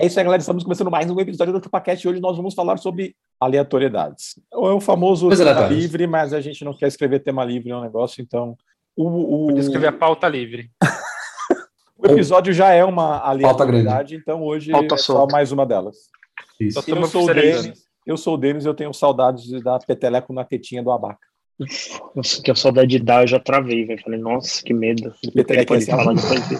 É isso aí, galera. Estamos começando mais um episódio do ChupaCast. Hoje nós vamos falar sobre aleatoriedades. É o famoso tema livre, mas a gente não quer escrever tema livre no negócio, então. O, o... escrever a pauta livre. o episódio já é uma aleatoriedade, então hoje pauta é só mais uma delas. Isso. Eu, sou o Denis, eu sou o Denis e eu tenho saudades de dar peteleco na tetinha do abaca. Nossa, que a saudade de dar, eu já travei, velho. Falei, nossa, que medo. Peteleco é falar depois de...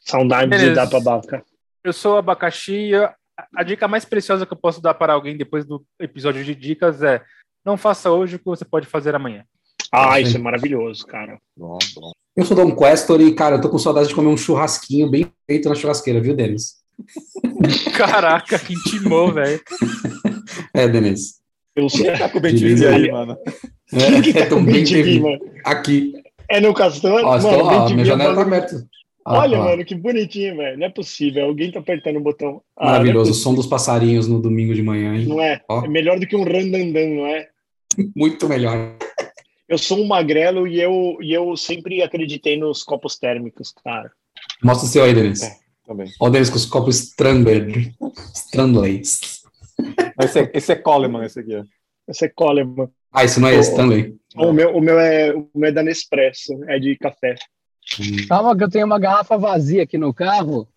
Saudade Beleza. de dar pra abaca. Eu sou abacaxi. A, a dica mais preciosa que eu posso dar para alguém depois do episódio de dicas é: não faça hoje o que você pode fazer amanhã. Ah, isso é maravilhoso, cara. Bom, bom. Eu sou Dom Questor e, cara, eu tô com saudade de comer um churrasquinho bem feito na churrasqueira, viu, Denis? Caraca, que intimou, velho. É, Denis. Eu sei. Quem tá com o bem aí, mano? É, é tão bem Aqui. É no Castor? Ó, mano, ó, minha janela tá aberta. Ah, Olha, ah. mano, que bonitinho, velho. Não é possível. Alguém tá apertando o botão. Ah, Maravilhoso. É o som dos passarinhos no domingo de manhã, hein? Não é? Ó. É melhor do que um randandam, não é? Muito melhor. Eu sou um magrelo e eu, e eu sempre acreditei nos copos térmicos, cara. Mostra o seu aí, Denis. É, também. Ó, o Denis com os copos Strandler. Strandleys. Esse é, esse é Coleman, esse aqui. Esse é Coleman. Ah, esse não é o, Stanley? O meu, o, meu é, o meu é da Nespresso, é de café. Calma que eu tenho uma garrafa vazia aqui no carro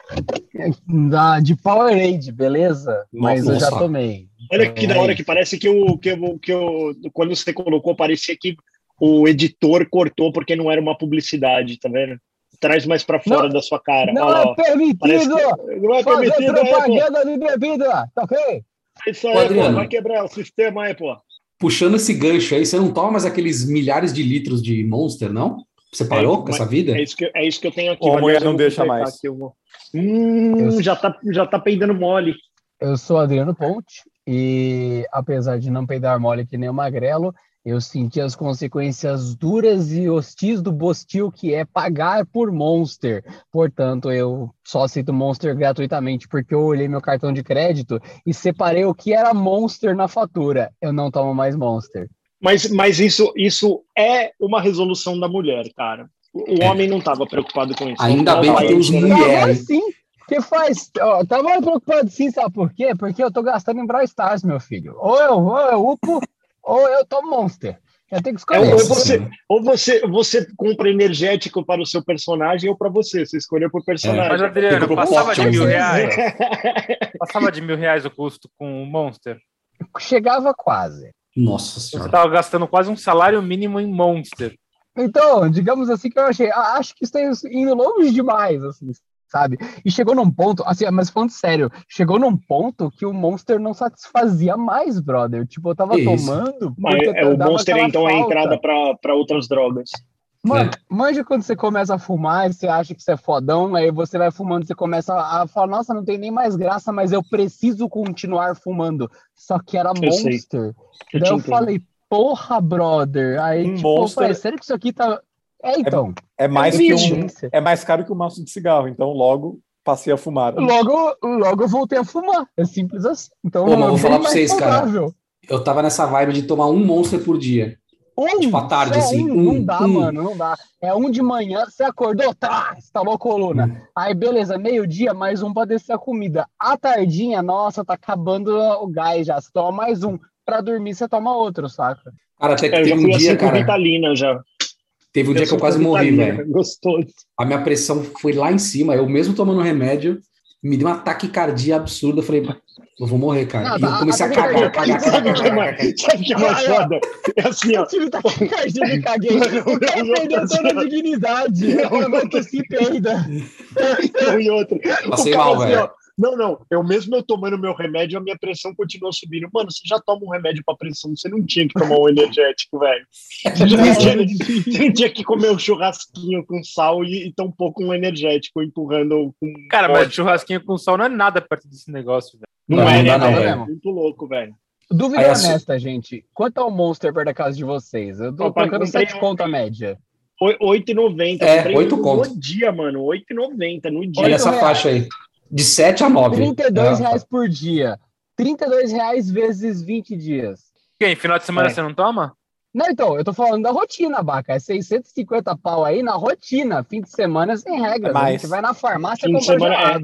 da, de Powerade, beleza? Mas Nossa. eu já tomei. Olha que da hora que parece que o que eu, que eu quando você colocou parecia que o editor cortou porque não era uma publicidade, tá vendo? Traz mais para fora não, da sua cara. Não Olha, é permitido. não é fazer permitido, é, propaganda é, de bebida, tá ok? Isso aí, pô, vai quebrar o sistema aí, pô. Puxando esse gancho aí, você não toma mais aqueles milhares de litros de Monster, não? Você parou é, com essa vida? É isso, que, é isso que eu tenho aqui. Ou a mulher não deixa mais. Aqui, vou... hum, eu... já, tá, já tá peidando mole. Eu sou Adriano Ponte e, apesar de não peidar mole que nem o magrelo, eu senti as consequências duras e hostis do Bostil, que é pagar por Monster. Portanto, eu só aceito Monster gratuitamente porque eu olhei meu cartão de crédito e separei o que era Monster na fatura. Eu não tomo mais Monster. Mas, mas isso, isso é uma resolução da mulher, cara. O é. homem não estava preocupado com isso. Ainda bem que tem os mulheres. Sim, que faz. Ó, tá mais preocupado sim, sabe por quê? Porque eu tô gastando em Brawl Stars, meu filho. Ou eu, ou eu upo, ou eu tomo Monster. Eu tenho que escolher. É, ou você, ou você, você compra energético para o seu personagem ou para você. Você escolheu por personagem. É. Mas, Adriano, passava de mil reais. passava de mil reais o custo com o Monster? Chegava quase. Nossa senhora. Você estava gastando quase um salário mínimo em Monster. Então, digamos assim que eu achei, acho que está indo longe demais, assim, sabe? E chegou num ponto, assim, mas falando sério, chegou num ponto que o Monster não satisfazia mais, brother. Tipo, eu tava Isso. tomando. Mas é, o Monster então falta. é a entrada para outras drogas. Mano, é. manja quando você começa a fumar, você acha que você é fodão, aí você vai fumando, você começa a falar, nossa, não tem nem mais graça, mas eu preciso continuar fumando. Só que era eu Monster. Eu Daí eu falei, porra, brother. Aí, um tipo, monster... falei, sério que isso aqui tá. É, então. É, é mais, é que um, é mais caro que um maço de cigarro, então logo passei a fumar. Logo, logo eu voltei a fumar. É simples assim. Então, Pô, vou falar pra vocês, cara. Eu tava nessa vibe de tomar um monster por dia. Um, tipo, à tarde, assim. Um, não dá, um. mano, não dá. É um de manhã, você acordou, tá, instalou a coluna. Hum. Aí, beleza, meio-dia, mais um pra descer a comida. À tardinha, nossa, tá acabando o gás já. Você toma mais um. Pra dormir, você toma outro, saca? Cara, até que é, teve um dia, assim cara... Vitalina já. Teve um eu dia que eu quase morri, velho. Gostoso. A minha pressão foi lá em cima. Eu mesmo tomando remédio, me deu um ataque cardíaco absurdo. Eu falei, eu vou morrer, cara. Não, e eu comecei a, a cagar, cagar, cagar, cagar. Sabe o que é mais foda? É assim, ó. Eu tive taquicardia e caguei. O cara perdeu toda a dignidade. Eu não antecipe ainda. E outro. Passei mal, assim, velho. Não, não. Eu mesmo eu tomando meu remédio, a minha pressão continua subindo. Mano, você já toma um remédio para pressão, você não tinha que tomar um energético, velho. Você, você não tinha que comer um churrasquinho com sal e, e tão pouco um energético empurrando com. Cara, mas churrasquinho com sal não é nada perto desse negócio, velho. Não, não, é, não, não, né, não, Muito louco, velho. Dúvida Aí, honesta, assim... gente. Quanto é o Monster perto da casa de vocês? Eu tô pagando 7 conto a média. 8,90. É, 8 conto. No dia, mano. 8,90 no dia. Olha essa faixa aí. De 7 a 9. 32 é. reais por dia. 32 reais vezes 20 dias. Quem? Final de semana é. você não toma? Não, então, eu tô falando da rotina, Baca. É 650 pau aí na rotina. Fim de semana sem regras. Mas... Você vai na farmácia e semana é...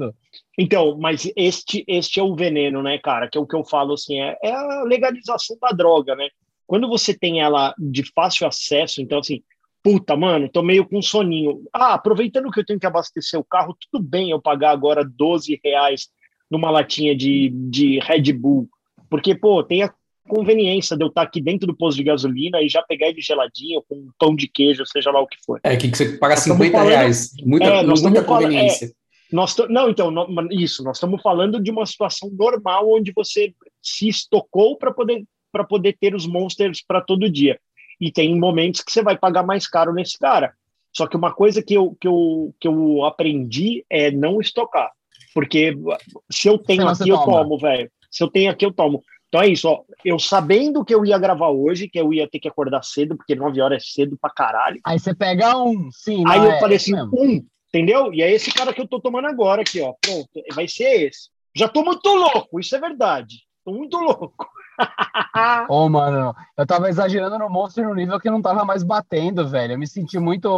Então, mas este, este é o veneno, né, cara? Que é o que eu falo assim, é, é a legalização da droga, né? Quando você tem ela de fácil acesso, então assim, puta, mano, tô meio com soninho. Ah, aproveitando que eu tenho que abastecer o carro, tudo bem eu pagar agora 12 reais numa latinha de, de Red Bull. Porque, pô, tem a conveniência de eu estar aqui dentro do posto de gasolina e já pegar ele geladinho com um pão de queijo, seja lá o que for. É, que você paga 50 falando, reais. Muita, é, muita conveniência. é, nós não, então, não, isso, nós estamos falando de uma situação normal onde você se estocou para poder, poder ter os monsters para todo dia. E tem momentos que você vai pagar mais caro nesse cara. Só que uma coisa que eu, que eu, que eu aprendi é não estocar. Porque se eu tenho aqui, eu tomo, velho. Se eu tenho aqui, eu tomo. Então é isso, ó. Eu sabendo que eu ia gravar hoje, que eu ia ter que acordar cedo, porque 9 horas é cedo pra caralho. Aí você pega um, sim. Aí eu é, falei assim, um, entendeu? E é esse cara que eu tô tomando agora aqui, ó. Pronto, vai ser esse. Já tô muito louco, isso é verdade. Tô muito louco. Ô, oh, mano, eu tava exagerando no monstro no nível que não tava mais batendo, velho. Eu me senti muito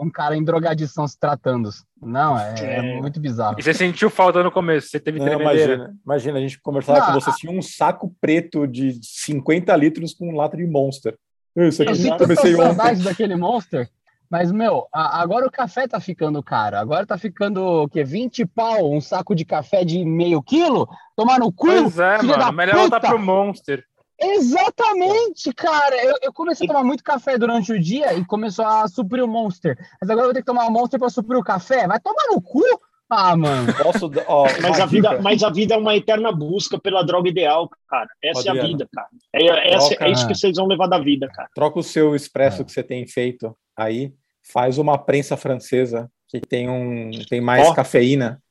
um cara em drogadição se tratando. Não, é, é. é muito bizarro. E você sentiu falta no começo? Você teve não, imagina, imagina, a gente conversava não, com você, tinha um saco preto de 50 litros com um lata de monster. Isso aqui, eu comecei saudade daquele monster. Mas, meu, agora o café tá ficando caro. Agora tá ficando o quê? 20 pau um saco de café de meio quilo? Tomar no cu? Pois é, mano. Melhor voltar pro Monster. Exatamente, cara. Eu, eu, comecei a tomar muito café durante o dia e começou a suprir o Monster. Mas agora eu vou ter que tomar o Monster para suprir o café? Vai tomar no cu? Ah, mano. Posso, ó, mas, a vida, mas a vida é uma eterna busca pela droga ideal, cara. Essa Adriano. é a vida, cara. É, é, Troca, é, isso que vocês vão levar da vida, cara. Troca o seu expresso é. que você tem feito aí faz uma prensa francesa que tem um tem mais oh. cafeína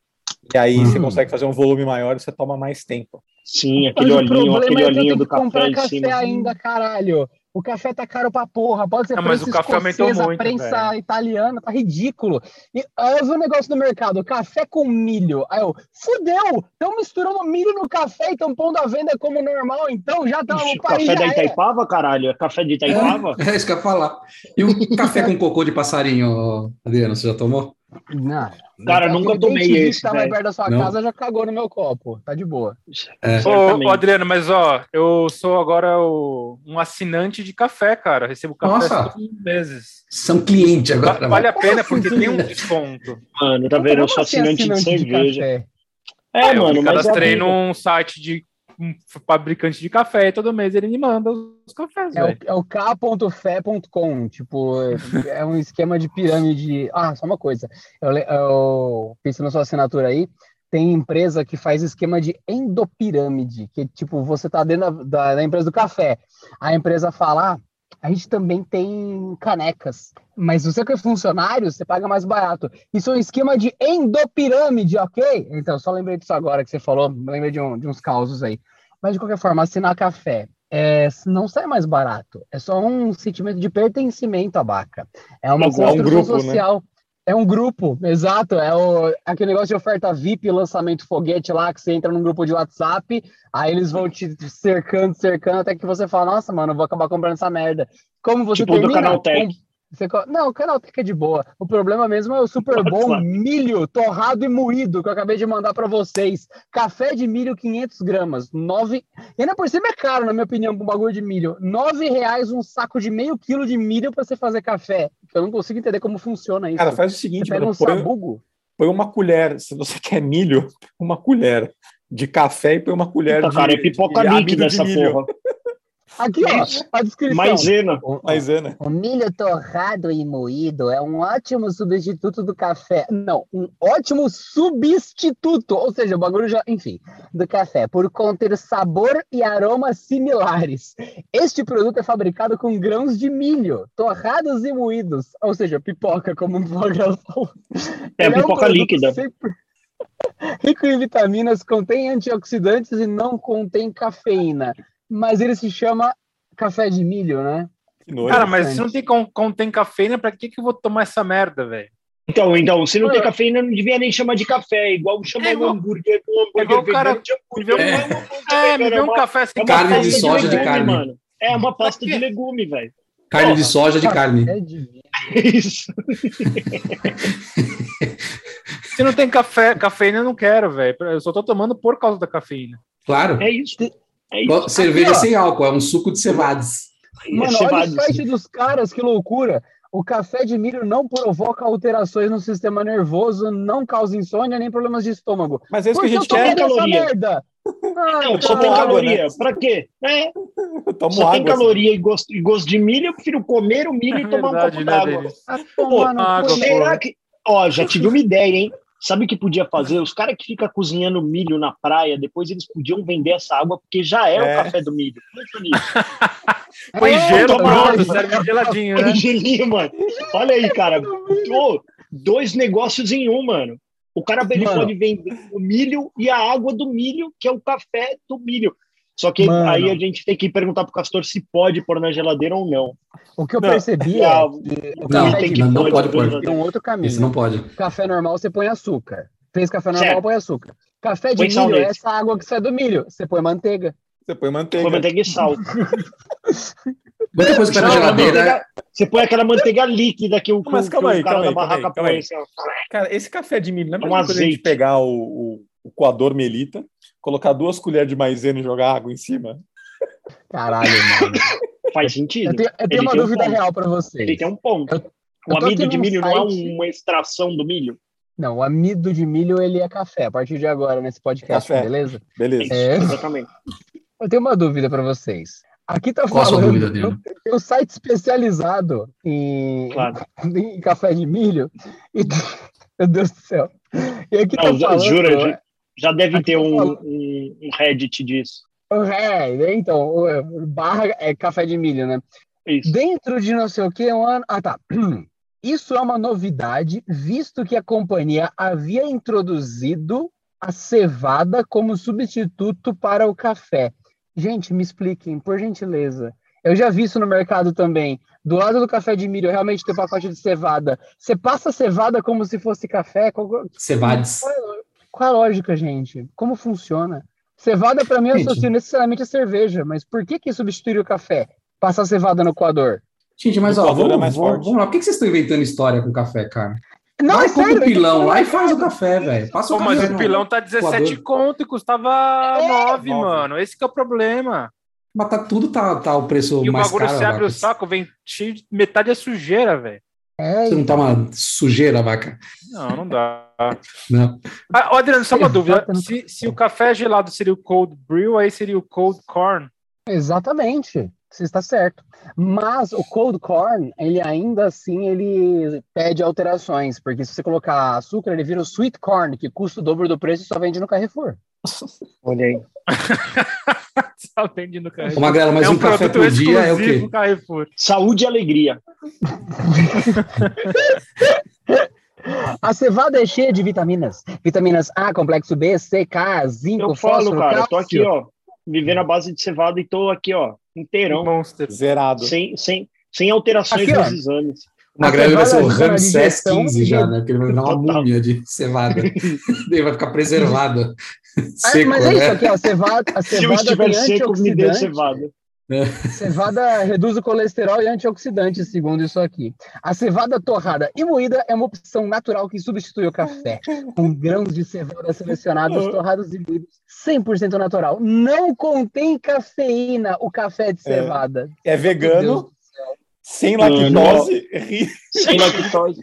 e aí uhum. você consegue fazer um volume maior e você toma mais tempo. Sim, aquele olhinho, aquele é olhinho do café em cima. ainda, caralho. O café tá caro pra porra. Pode ser não, mas o café aumentou muito, prensa velho. italiana, tá ridículo. E aí eu vi um negócio no mercado, café com milho. Aí eu, fudeu! Estão misturando milho no café e estão pondo a venda como normal, então já tá no país. Café da Itaipava, é. caralho? É café de Itaipava? É, é isso que eu ia falar. E o café com cocô de passarinho, Adriano, você já tomou? Não. Cara, nunca tomei esse. Que tá mais perto da sua não. casa já cagou no meu copo. Tá de boa. É. Ô, Adriano, mas ó, eu sou agora o, um assinante de café, cara. recebo café Nossa. todos os meses. São cliente agora. Vale a pena porque tem um desconto. Mano, tá vendo? Eu sou assim assinante, assinante de cerveja. De é, é, mano, eu me cadastrei é num site de um fabricante de café e todo mês ele me manda os cafés. É, o, é o k.fé.com, tipo, é um esquema de pirâmide. Ah, só uma coisa. Eu, eu pensei na sua assinatura aí. Tem empresa que faz esquema de endopirâmide, que tipo, você tá dentro da, da empresa do café. A empresa fala, ah, a gente também tem canecas. Mas você que é funcionário, você paga mais barato. Isso é um esquema de endopirâmide, ok? Então, só lembrei disso agora que você falou, lembrei de, um, de uns causos aí. Mas, de qualquer forma, assinar café é, não sai mais barato. É só um sentimento de pertencimento à vaca. É uma construção um grupo, né? social. Né? É um grupo, exato. É o, aquele negócio de oferta VIP, lançamento foguete lá, que você entra num grupo de WhatsApp, aí eles vão te cercando, cercando, até que você fala, nossa, mano, eu vou acabar comprando essa merda. Como você tipo termina? do Canaltech. Você... Não, o Canaltech é de boa. O problema mesmo é o super bom milho torrado e moído que eu acabei de mandar para vocês. Café de milho 500 gramas, nove. E ainda por cima é caro, na minha opinião, com um bagulho de milho. Nove reais um saco de meio quilo de milho para você fazer café. Eu não consigo entender como funciona isso. Cara, faz o seguinte, você pega mano, um põe, sabugo. põe uma colher, se você quer milho, uma colher de café e põe uma colher Puta, de, cara, é pipoca líquida essa porra. Aqui, ó, a descrição. Maisena. O, Maisena. O milho torrado e moído é um ótimo substituto do café. Não, um ótimo substituto. Ou seja, o bagulho já, enfim, do café, por conter sabor e aromas similares. Este produto é fabricado com grãos de milho, torrados e moídos. Ou seja, pipoca, como o Vogel falou. É, Ele pipoca é um líquida. Sempre... Rico em vitaminas, contém antioxidantes e não contém cafeína mas ele se chama café de milho, né? Cara, mas se não tem, contém cafeína, pra que, que eu vou tomar essa merda, velho? Então, então, se não tem cafeína, não devia nem chamar de café, igual chamar é igual, hambúrguer com hambúrguer. É igual o cara. Hambúrguer, é, é, me vê um café sem carne de soja de carne. Mano. É uma pasta de legume, velho. Carne Porra, de soja de carne. Isso. Se não tem café, cafeína, eu não quero, velho. Eu só tô tomando por causa da cafeína. Claro. É isso. É isso. Cerveja Aqui, sem álcool, é um suco de cevades. Mano, olha o site dos caras, que loucura. O café de milho não provoca alterações no sistema nervoso, não causa insônia nem problemas de estômago. Mas é isso que a gente quer. Caloria. Merda? Ah, não, só tem caloria. Né? Pra quê? É. Tomo só água, tem caloria assim. e, gosto, e gosto de milho, eu prefiro comer o milho é e tomar verdade, um pouco né, d'água. Ah, água, será que. Ó, já tive uma ideia, hein? Sabe o que podia fazer? Os caras que ficam cozinhando milho na praia, depois eles podiam vender essa água, porque já é, é. o café do milho. Põe é, gelo, pronto, serve geladinho, né? gelinho, mano. Olha aí, cara. Dois negócios em um, mano. O cara ele pode vender o milho e a água do milho, que é o café do milho. Só que Mano. aí a gente tem que perguntar pro Castor se pode pôr na geladeira ou não. O que eu não, percebi é que não, tem que não, pode pôr. Tem um outro caminho. Isso não pode. Café normal você põe açúcar. Fez café normal, certo. põe açúcar. Café de põe milho é essa água que sai do milho. Você põe manteiga. Você põe manteiga. Põe manteiga e sal. Muita coisa para na geladeira. você põe aquela manteiga líquida que o, Mas calma aí, calma aí, calma aí, assim, Cara, esse café de milho não é uma coisa a gente pegar o, o, o coador melita, colocar duas colheres de maisena e jogar água em cima? Caralho, mano. Faz sentido. Eu tenho, eu tenho uma dúvida um real para vocês. Ele tem um ponto. Eu, o amido de milho um não é uma extração do milho? Não, o amido de milho ele é café, a partir de agora, nesse podcast, café. beleza? Beleza. É... Exatamente. Eu tenho uma dúvida para vocês. Aqui tá Qual falando dúvida, dele? tem um site especializado em, claro. em café de milho. E, meu Deus do céu. E aqui tá Não, tá falando, jura, já deve ter um, um, um, Reddit disso. É, então, barra é café de milho, né? Isso. Dentro de não sei o que, um ano. Ah, tá. Isso é uma novidade, visto que a companhia havia introduzido a cevada como substituto para o café. Gente, me expliquem, por gentileza. Eu já vi isso no mercado também. Do lado do café de milho, realmente tem pacote de cevada. Você passa cevada como se fosse café? Cevades. Qual, a lógica, gente? Como funciona? Cevada, para mim, eu associo necessariamente a cerveja, mas por que que substituir o café? Passar cevada no coador? Gente, mas ó, vamos, é vamos, vamos, lá. Por que, que vocês estão inventando história com café, cara? Não, Vai, é sério. o pilão lá e faz o café, velho. Passa o Pô, mas o pilão tá 17 conto e custava é, 9, 9, mano. Esse que é o problema. Mas tá, tudo tá, tá o preço e mais caro. E o bagulho, você abre o saco, vem cheio de, metade é sujeira, velho. É, você não tá uma sujeira, vaca? Não, não dá. Não. Ah, Adriano, só uma dúvida. Se, se o café gelado seria o cold brew, aí seria o cold corn? Exatamente você está certo. Mas o cold corn, ele ainda assim, ele pede alterações, porque se você colocar açúcar, ele vira o sweet corn, que custa o dobro do preço e só vende no Carrefour. Olha aí. só vende no Carrefour. Uma grela, mas é um, um café por dia é o quê? Carrefour. Saúde e alegria. A cevada é cheia de vitaminas. Vitaminas A, complexo B, C, K, zinco, eu falo, fósforo, cara, cálcio. Eu tô aqui, ó, vivendo a base de cevada e tô aqui, ó, inteirão. Monster. Zerado. Sem, sem, sem alterações Aqui, nos exames. O Magrelo vai ser o Ramsés 15 já, né? Porque ele vai virar uma múmia de cevada. ele vai ficar preservado. seco, mas é né? isso aqui, a cevada, a cevada Se eu estiver seco, me dê cevada. É. Cevada reduz o colesterol e antioxidante, segundo isso aqui. A cevada torrada e moída é uma opção natural que substitui o café. Com grãos de cevada selecionados, torrados e moídos, 100% natural. Não contém cafeína o café de cevada. É, é vegano, sem lactose. sem lactose.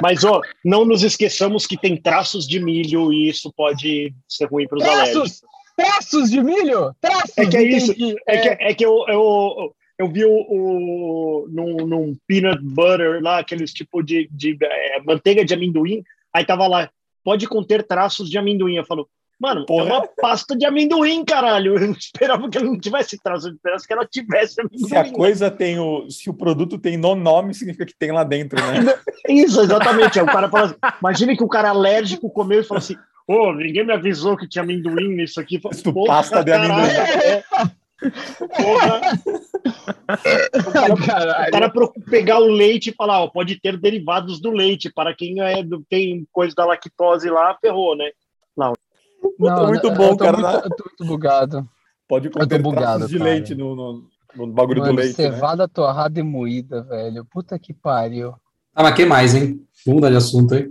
Mas, ó, não nos esqueçamos que tem traços de milho e isso pode ser ruim para os alérgicos. Traços de milho? Traços! É que é isso. É, é que, é que eu, eu, eu vi o, o num, num, peanut butter lá, aqueles tipo de, de é, manteiga de amendoim. Aí tava lá, pode conter traços de amendoim. Eu falo, mano, Porra. é uma pasta de amendoim, caralho. Eu não esperava que ela não tivesse traços, eu esperava que ela tivesse amendoim. Se a coisa tem o. Se o produto tem no nome, significa que tem lá dentro, né? Isso, exatamente. O cara fala assim, imagina que o cara alérgico comeu e falou assim: Pô, ninguém me avisou que tinha amendoim nisso aqui. Isso pasta de amendoim. É. Porra. O cara, o cara pegar o leite e falar, ó, pode ter derivados do leite. Para quem é, tem coisa da lactose lá, ferrou, né? Não, não muito bom, cara. Muito, eu tô muito bugado. Pode conter bugado, de cara. leite no, no, no bagulho Mano, do leite. Né? Cevada né? torrada e moída, velho. Puta que pariu. Ah, mas que mais, hein? Vamos mudar de assunto aí.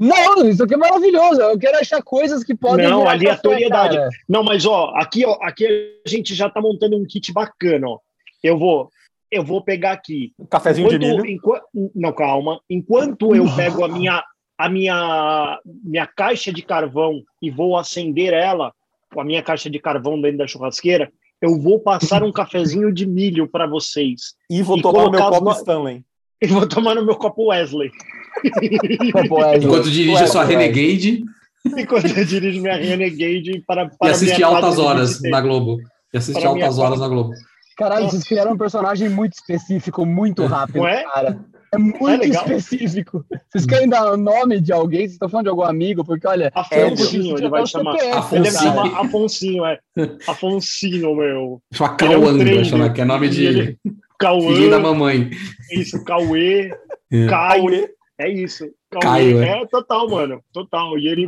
Não, isso aqui é maravilhoso. Eu quero achar coisas que podem. Não, aleatoriedade. Não, mas ó, aqui, ó, aqui a gente já tá montando um kit bacana, ó. Eu vou, eu vou pegar aqui. Um cafezinho enquanto, de milho. Enquanto, não, calma. Enquanto eu pego a minha, a minha, minha caixa de carvão e vou acender ela, com a minha caixa de carvão dentro da churrasqueira, eu vou passar um cafezinho de milho para vocês. E vou e tomar meu copo no... Stanley. E vou tomar no meu copo Wesley. Enquanto dirige a sua Renegade. Enquanto eu dirijo minha Renegade para, para E assiste Altas Horas na Globo. E assiste Altas Horas na Globo. Caralho, vocês criaram um personagem muito específico, muito rápido, é? cara. É muito é específico. Vocês querem dar o nome de alguém? Vocês estão falando de algum amigo? Porque, olha. Afonsinho, ele vai chamar. Afonsinho. Ele chamar Afonsinho, é. Afonsinho, meu. Chama Cauã, é um chama, que é nome de. Cauã. Filho da mamãe. Isso, Cauê. É. Caio. É isso. Caio, é. é total, mano. Total. E ele.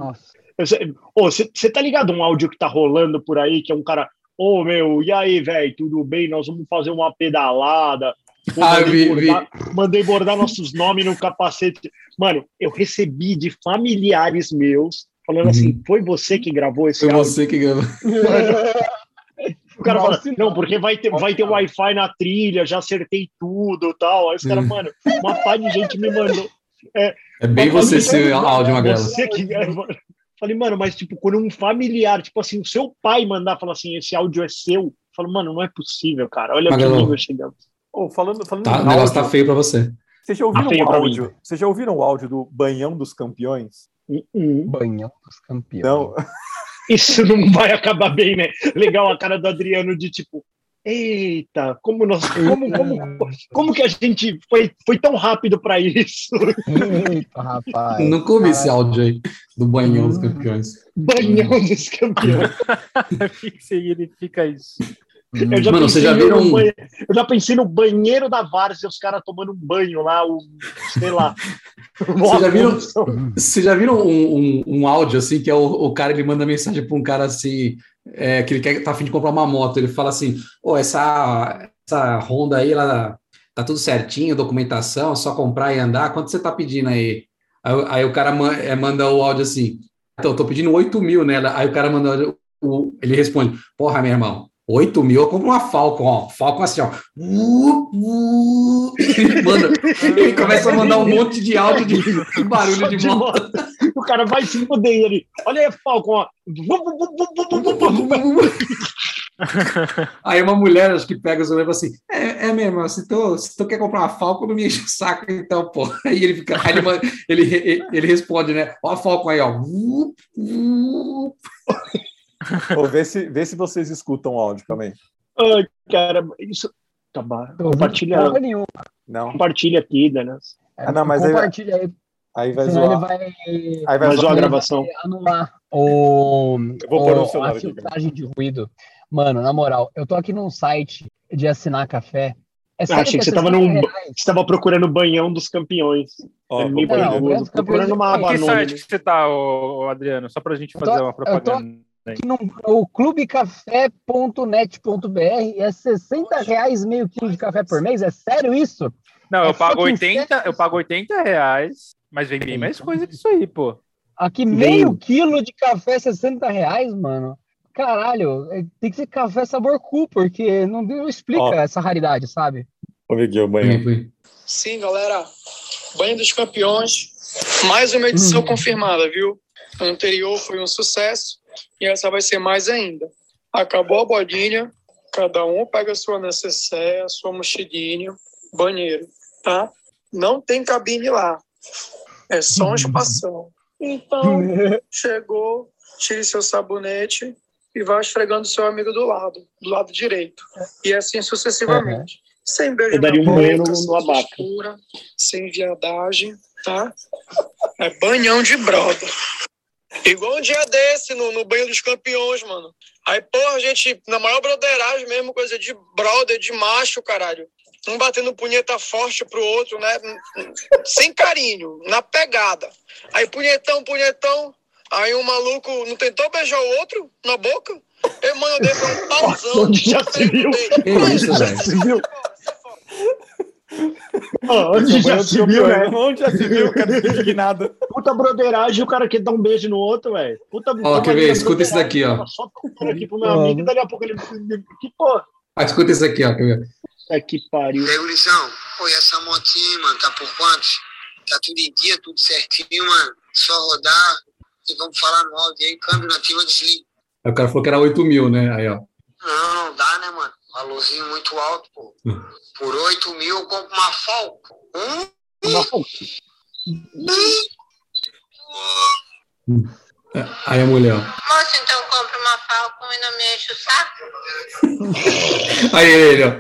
Você oh, tá ligado um áudio que tá rolando por aí, que é um cara. Ô, oh, meu, e aí, velho, tudo bem? Nós vamos fazer uma pedalada. Ah, mandei, bordar, mandei bordar nossos nomes no capacete. Mano, eu recebi de familiares meus falando assim, uhum. assim: foi você que gravou esse Foi áudio? você que gravou. o cara fala, não, porque vai ter, vai ter Wi-Fi na trilha, já acertei tudo tal. Aí os caras, mano, uma pá de gente me mandou. É, é bem você ser áudio, Magrela. Você que Falei, mano, mas tipo, quando um familiar, tipo assim, o seu pai mandar falar assim, esse áudio é seu, falo, mano, não é possível, cara. Olha que nível chegamos. Oh, falando, falando tá, o negócio tá feio para você. Vocês já ouviram tá o áudio? Vocês já ouviram o áudio do Banhão dos Campeões? Uh -uh. Banhão dos Campeões. Não. Isso não vai acabar bem, né? Legal a cara do Adriano de tipo, eita, como nós, como, como, como que a gente foi, foi tão rápido para isso? Eita, rapaz. Nunca ouvi esse áudio aí do Banhão dos Campeões. Banhão dos Campeões. o que significa isso? Eu já, Mano, já viram um... eu já pensei no banheiro da Várzea, os caras tomando um banho lá, o, sei lá. Vocês já viram, você já viram um, um, um, áudio assim, que é o, o cara ele manda mensagem para um cara assim, é, que ele quer, tá afim de comprar uma moto, ele fala assim, oh, essa, essa Honda aí, ela tá tudo certinho, documentação, é só comprar e andar, quanto você tá pedindo aí? Aí, aí o cara é, manda o áudio assim, então, eu tô pedindo 8 mil nela, aí o cara manda, o, ele responde, porra, meu irmão, 8 mil, eu compro uma Falcon, ó. Falcon assim, ó. Ele, manda, ele começa a mandar um monte de áudio de, de barulho de, de moto. O cara vai se fuder ali. Olha aí, Falcon, ó. Aí uma mulher, acho que pega o e fala assim: É, é mesmo, se tu, se tu quer comprar uma Falcon, não me enche o saco, então, pô. Aí ele fica, aí ele, ele, ele responde, né? Ó a Falcon aí, ó. Ou vê se, vê se vocês escutam o áudio também. Ai, cara, isso. Tá bom. Compartilha. Não. Compartilha aqui, Danas. Ah, não, mas compartilha aí. Aí vai zoar. Ele vai, aí vai zoar a gravação. Anular o, eu vou pôr o, a filtragem de ruído. Mano, na moral, eu tô aqui num site de assinar café. É ah, achei que, você estava num, você tava procurando o banhão dos campeões. Oh, é não, não, procurando uma aba Que site que você tá, Adriano? Só pra gente fazer tô, uma propaganda. Aqui no, o clubecafé.net.br é 60 reais meio quilo de café por mês? É sério isso? Não, é eu pago 80, eu pago 80 reais, mas vem bem mais coisa que isso aí, pô. Aqui meio quilo de café 60 reais, mano. Caralho, é, tem que ser café sabor cu, porque não, não explica Ó. essa raridade, sabe? Vamos ver aqui o banho. Sim, galera. Banho dos campeões. Mais uma edição hum. confirmada, viu? A anterior foi um sucesso e essa vai ser mais ainda. Acabou a bodinha, cada um pega a sua necessaire, a sua mochilinha, banheiro, tá? Não tem cabine lá, é só um espação. Então, chegou, tire seu sabonete e vá esfregando seu amigo do lado, do lado direito. E assim sucessivamente. Uhum. Sem beijo Eu daria um no abaca. sem viadagem, tá? É banhão de broda. Igual um dia desse, no, no banho dos campeões, mano. Aí, porra, a gente, na maior broderagem mesmo, coisa de brother, de macho, caralho. Um batendo punheta forte pro outro, né? Sem carinho, na pegada. Aí, punhetão, punhetão. Aí um maluco não tentou beijar o outro na boca? Eu, mano, eu dei um pauzão. Onde já se viu? Que isso, já se viu? Oh, onde já se viu, velho? Onde já se viu, cara? Indignado. Puta broderagem, o cara quer dar um beijo no outro, velho. Puta Ó, quer ver? Escuta esse daqui, ó. Só tocando aqui pro meu amigo e dali a pouco ele. Que porra? Ah, escuta esse aqui, ó. Quer ver? É que pariu. E aí, pô, e essa motinha, mano, tá por quantos? Tá tudo em dia, tudo certinho, mano. Só rodar e vamos falar no áudio aí, câmbio nativa desliga. Aí o cara falou que era 8 mil, né? Aí, ó. Não, não dá, né, mano? Valorzinho muito alto, pô. Por 8 mil eu compro uma Falco. Hum? Uma Falco. Aí a mulher, ó. Moça, então compra uma Falcon e não me enche o saco? Aí ele, ó.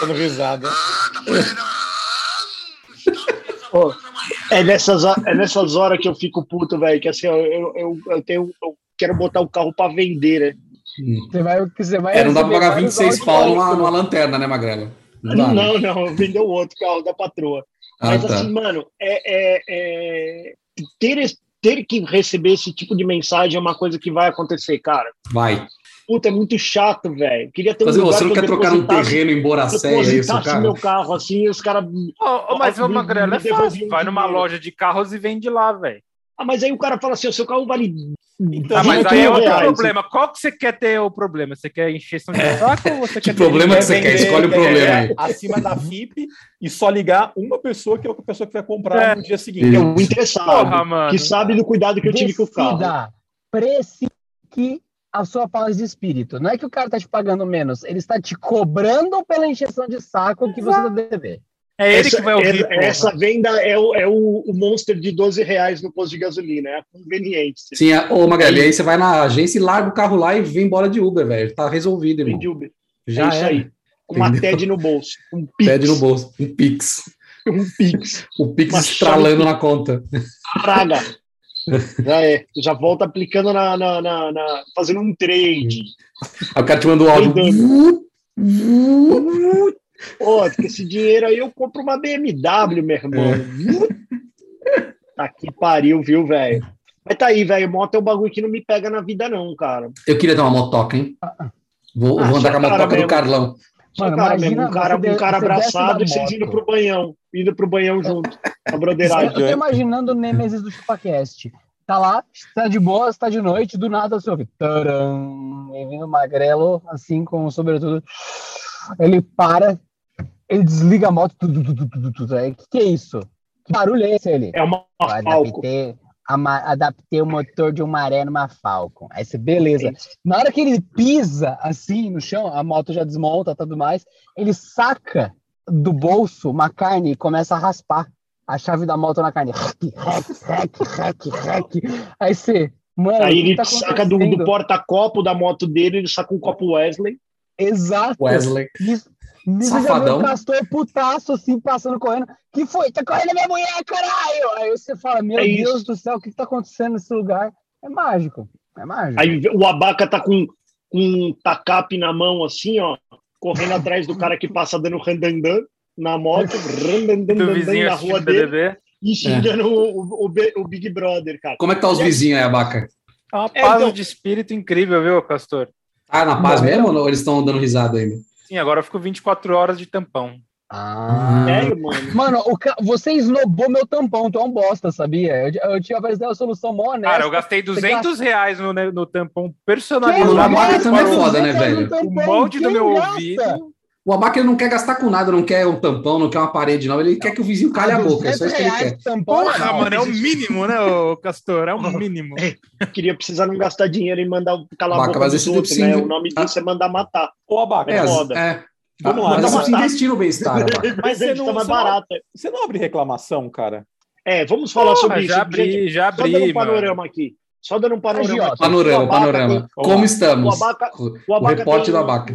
Dando risada. Pô, é, nessas, é nessas horas que eu fico puto, velho. Que assim, ó, eu, eu, eu, tenho, eu quero botar o carro pra vender, né? Você vai, você vai É, não dá pra pagar vários 26 áudios pau numa, numa lanterna, né, Magrela? Não dá, Não, né? não, vendeu o outro carro da patroa. Ah, Mas tá. assim, mano, é, é- é- ter, ter que receber esse tipo de mensagem é uma coisa que vai acontecer, cara. Vai. Puta, é muito chato, velho. Queria ter Mas um lugar você não que eu quer trocar um terreno em Boracéia seu depositasse cara? meu carro assim e os caras. Ô, ô, mas, ô, me é fácil. Vai numa loja de carros e vende lá, velho. Ah, mas aí o cara fala assim: o seu carro vale. Ah, mas 20 aí é outro reais. problema. Qual que você quer ter o problema? Você quer encheção de saco ou você Que quer problema ter... que você quer? Escolhe o problema aí. Acima da FIP e só ligar uma pessoa que é a pessoa que vai comprar É. no dia seguinte. É um interessado Porra, que sabe do cuidado que eu tive com o carro. Decida, precifique a sua paz de espírito. Não é que o cara tá te pagando menos, ele está te cobrando pela encheção de saco que você tá dever. É ele essa, que vai ouvir, essa- porra. essa venda é, o, é o, o monster de 12 reais no posto de gasolina, é a conveniência. Sim, a- ô Magrela, e aí você vai na agência e larga o carro lá e vem embora de Uber, velho. Tá resolvido, irmão. Vende Uber. Já é isso era. aí. Com uma Entendeu? TED no bolso. Um Pix. Pede no bolso. Um Pix. Um Pix. O Pix Uma estralando chave. na conta. Praga. Já é. Já volta aplicando na, na, na- na- fazendo um trade. Aí o cara te manda o áudio. Pô, com esse dinheiro aí eu compro uma BMW, meu irmão. Tá que pariu, viu, velho? Mas tá aí, velho. Moto é um bagulho que não me pega na vida, não, cara. Eu queria ter uma motoca, hein? Vou, Ah, vou andar com a motoca do. Carlão. Mano, cara imagina mesmo, um cara, um cara abraçado e vocês indo pro banhão. Indo pro banhão junto. A Eu broderagem. tô imaginando o Nemesis do ChupaCast. Tá lá, tá de boa, está de noite, do nada você ouve. Taram, e vindo magrelo, assim, com o sobretudo. Ele para, ele desliga a moto. Aí, que que é isso? Que barulho é esse? Ele? É uma Eu Falco. adaptei, ama- adaptei o motor de um maré numa Falcon. Aí você, beleza. Na hora que ele pisa assim no chão, a moto já desmonta tudo mais, ele saca do bolso uma carne e começa a raspar a chave da moto na carne. Rec, rec, rec, rec, rec. Aí você, mano, Aí que ele tá saca do, do porta-copo da moto dele, ele saca um copo Wesley. Exato. Wesley. Nisso, Safadão. o castor putaço, assim, passando, correndo. Que foi? Tá correndo a minha mulher, caralho! Aí você fala, meu É Deus isso. do céu, o que tá acontecendo nesse lugar? É mágico. É mágico. Aí o abaca tá com, com um tacape na mão, assim, ó, correndo atrás do cara que passa dando randandan na moto, Do randandan vizinho na rua dele BBB. e xingando o, o, Bi- o Big Brother, cara. Como é que tá os vizinhos aí, Abaca? É uma É, paz então- de espírito incrível, viu, Castor? Ah, na paz mesmo ou eles estão dando risada ainda? Sim, agora eu fico 24 horas de tampão. Ah. Sério, mano. Mano, o ca... você esnobou meu tampão, tu é um bosta, sabia? Eu, eu tinha oferecido uma solução mó honesta. Cara, eu gastei 200 reais no, né, no tampão personalizado. O Abaca gasta também é 200 foda, né, velho? O molde do meu gasta? ouvido. O Abaca ele não quer gastar com nada, não quer um tampão, não quer uma parede, não. Ele quer que o vizinho calhe a boca. É só 200 isso que ele quer. tampão, Porra, não. mano, é o mínimo, né, ô Castor? É o mínimo. Queria precisar não gastar dinheiro e mandar calar a boca mas dos esse outros, né? sim- O nome Ah. disso é mandar matar. Ô, Abaca, É, É foda. é. Vamos lá, investir no bem-estar. Mas você ele não- tá mais você não- barato. você não abre reclamação, cara? É, vamos falar Porra, sobre isso. já abri, Gente, já Só dando um abri, mano. panorama aqui. Só dando um panorama Agiota. Panorama, O Abaca panorama. tem- Como O estamos? Abaca, O, o Abaca reporte tem do um- Abaca.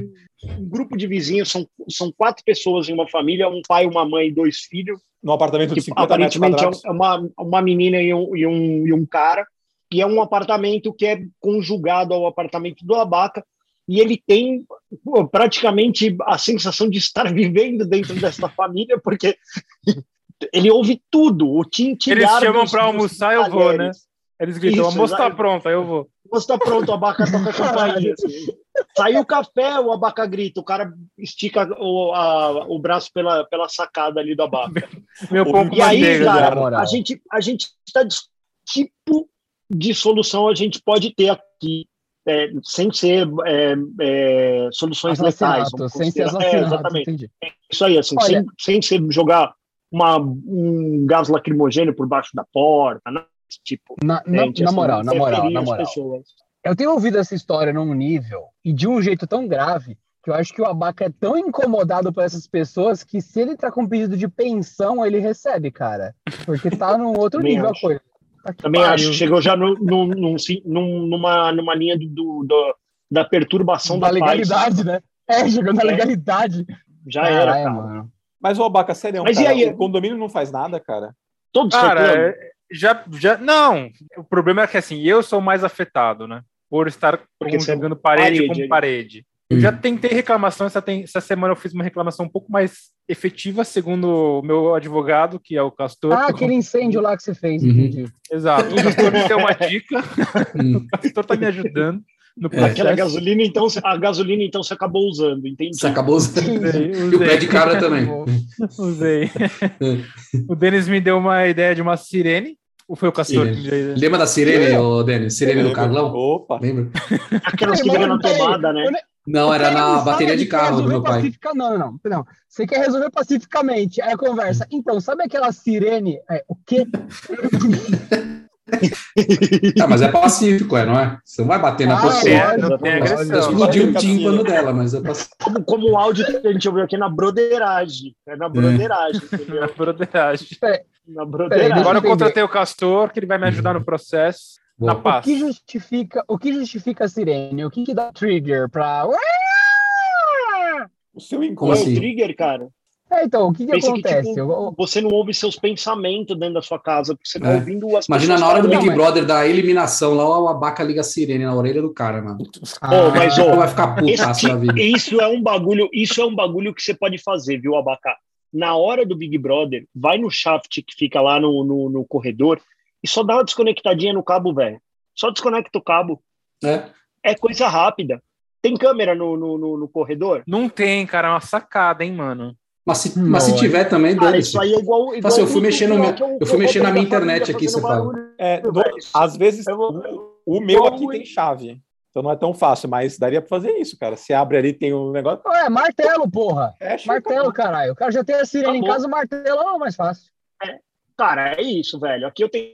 Um grupo de vizinhos, são, são quatro pessoas em uma família, um pai, uma mãe e dois filhos. Num apartamento de que 50 metros aparentemente é quadrados. uma, uma menina e um, e, um, e um cara. que é um apartamento que é conjugado ao apartamento do Abaca, e ele tem praticamente a sensação de estar vivendo dentro dessa família, porque ele ouve tudo, o tintilhar. Eles chamam para almoçar, eu vou, né? Eles gritam, Isso, o almoço está pronto, aí eu vou. O almoço está pronto, o abaca toca campainha. Saiu o café, o abaca grita, o cara estica o, a, o braço pela, pela sacada ali do abaca. Meu pouco e aí, cara, a gente a gente está tipo de solução a gente pode ter aqui é, sem ser é, é, soluções letais. Sem ser é, exatamente. Entendi. Isso aí, assim, sem, sem ser jogar uma, um gás lacrimogêneo por baixo da porta, tipo. Na, na, na assim, moral, na moral, na moral. Eu tenho ouvido essa história num nível e de um jeito tão grave que eu acho que o Abaca é tão incomodado por essas pessoas que se ele tá com pedido de pensão, ele recebe, cara. Porque tá num outro nível acho. a coisa. Também pariu. acho. Chegou já no, no, no, numa, numa linha do, do, da perturbação da, da legalidade, paz. né? É, chegou na é. legalidade. Já Caralho, era, cara. mano. Mas o Abaca, sério, Mas cara, e aí? o condomínio não faz nada, cara. Todos cara, já, já. Não. O problema é que assim, eu sou mais afetado, né? Por estar jogando parede, parede com parede. Eu já tentei reclamação, essa, tem, essa semana eu fiz uma reclamação um pouco mais efetiva, segundo o meu advogado, que é o Castor. Ah, aquele incêndio lá que você fez, uhum. entendi. Exato. O Castor me deu uma dica, o Castor tá me ajudando. No é. Aquela gasolina, então, a gasolina, então, você acabou usando, entendi. Você acabou usando. Usei, usei. E o pé de cara também. Usei. o Denis me deu uma ideia de uma sirene. Ou foi o Castor que me deu Lembra da sirene, é. ô, Denis? Sirene do Carlão? Opa! Lembra? Aquelas que ligam na tomada, né? Não, era na bateria de carro do meu pai. Pacifica... Não, não, não. Você quer resolver pacificamente. Aí a conversa. Então, sabe aquela sirene? É, o quê? ah, mas é pacífico, é, não é? Você não vai bater na ah, pessoa. É, não tem agressão. Explodiu o tímpano dela, mas é pacífico. Como, como o áudio que a gente ouviu aqui na broderagem. É na broderagem. É. na broderagem. É. Na broderagem. Agora eu contratei o Castor, que ele vai me ajudar no processo. Na paz. O que justifica, o que justifica a sirene? O que, que dá trigger para o seu encontro. Assim? trigger, cara. É, então, o que, que acontece? Que, tipo, você não ouve seus pensamentos dentro da sua casa, porque você tá é. ouvindo as Imagina na hora do Big mas... Brother, da eliminação, lá o abaca liga a sirene na orelha do cara, mano. Ah, oh, mas, oh, vai ficar putaço na vida. Isso é um bagulho, isso é um bagulho que você pode fazer, viu, abaca? Na hora do Big Brother, vai no shaft que fica lá no, no, no corredor e só dá uma desconectadinha no cabo, velho. Só desconecta o cabo. É. É coisa rápida. Tem câmera no, no, no, no corredor? Não tem, cara. É uma sacada, hein, mano. Mas se, mas se tiver também, Cara, isso aí é igual. igual assim, eu fui mexer, no meu, eu, eu fui mexer na minha internet aqui, você fala. É, do, às vezes, vou, o meu aqui tem chave. Então não é tão fácil, mas daria pra fazer isso, cara. Você abre ali, tem um negócio. É, martelo, porra. É, martelo, caralho. O cara já tem a sirene em casa, o martelo é mais fácil. É, cara, é isso, velho. Aqui eu tenho.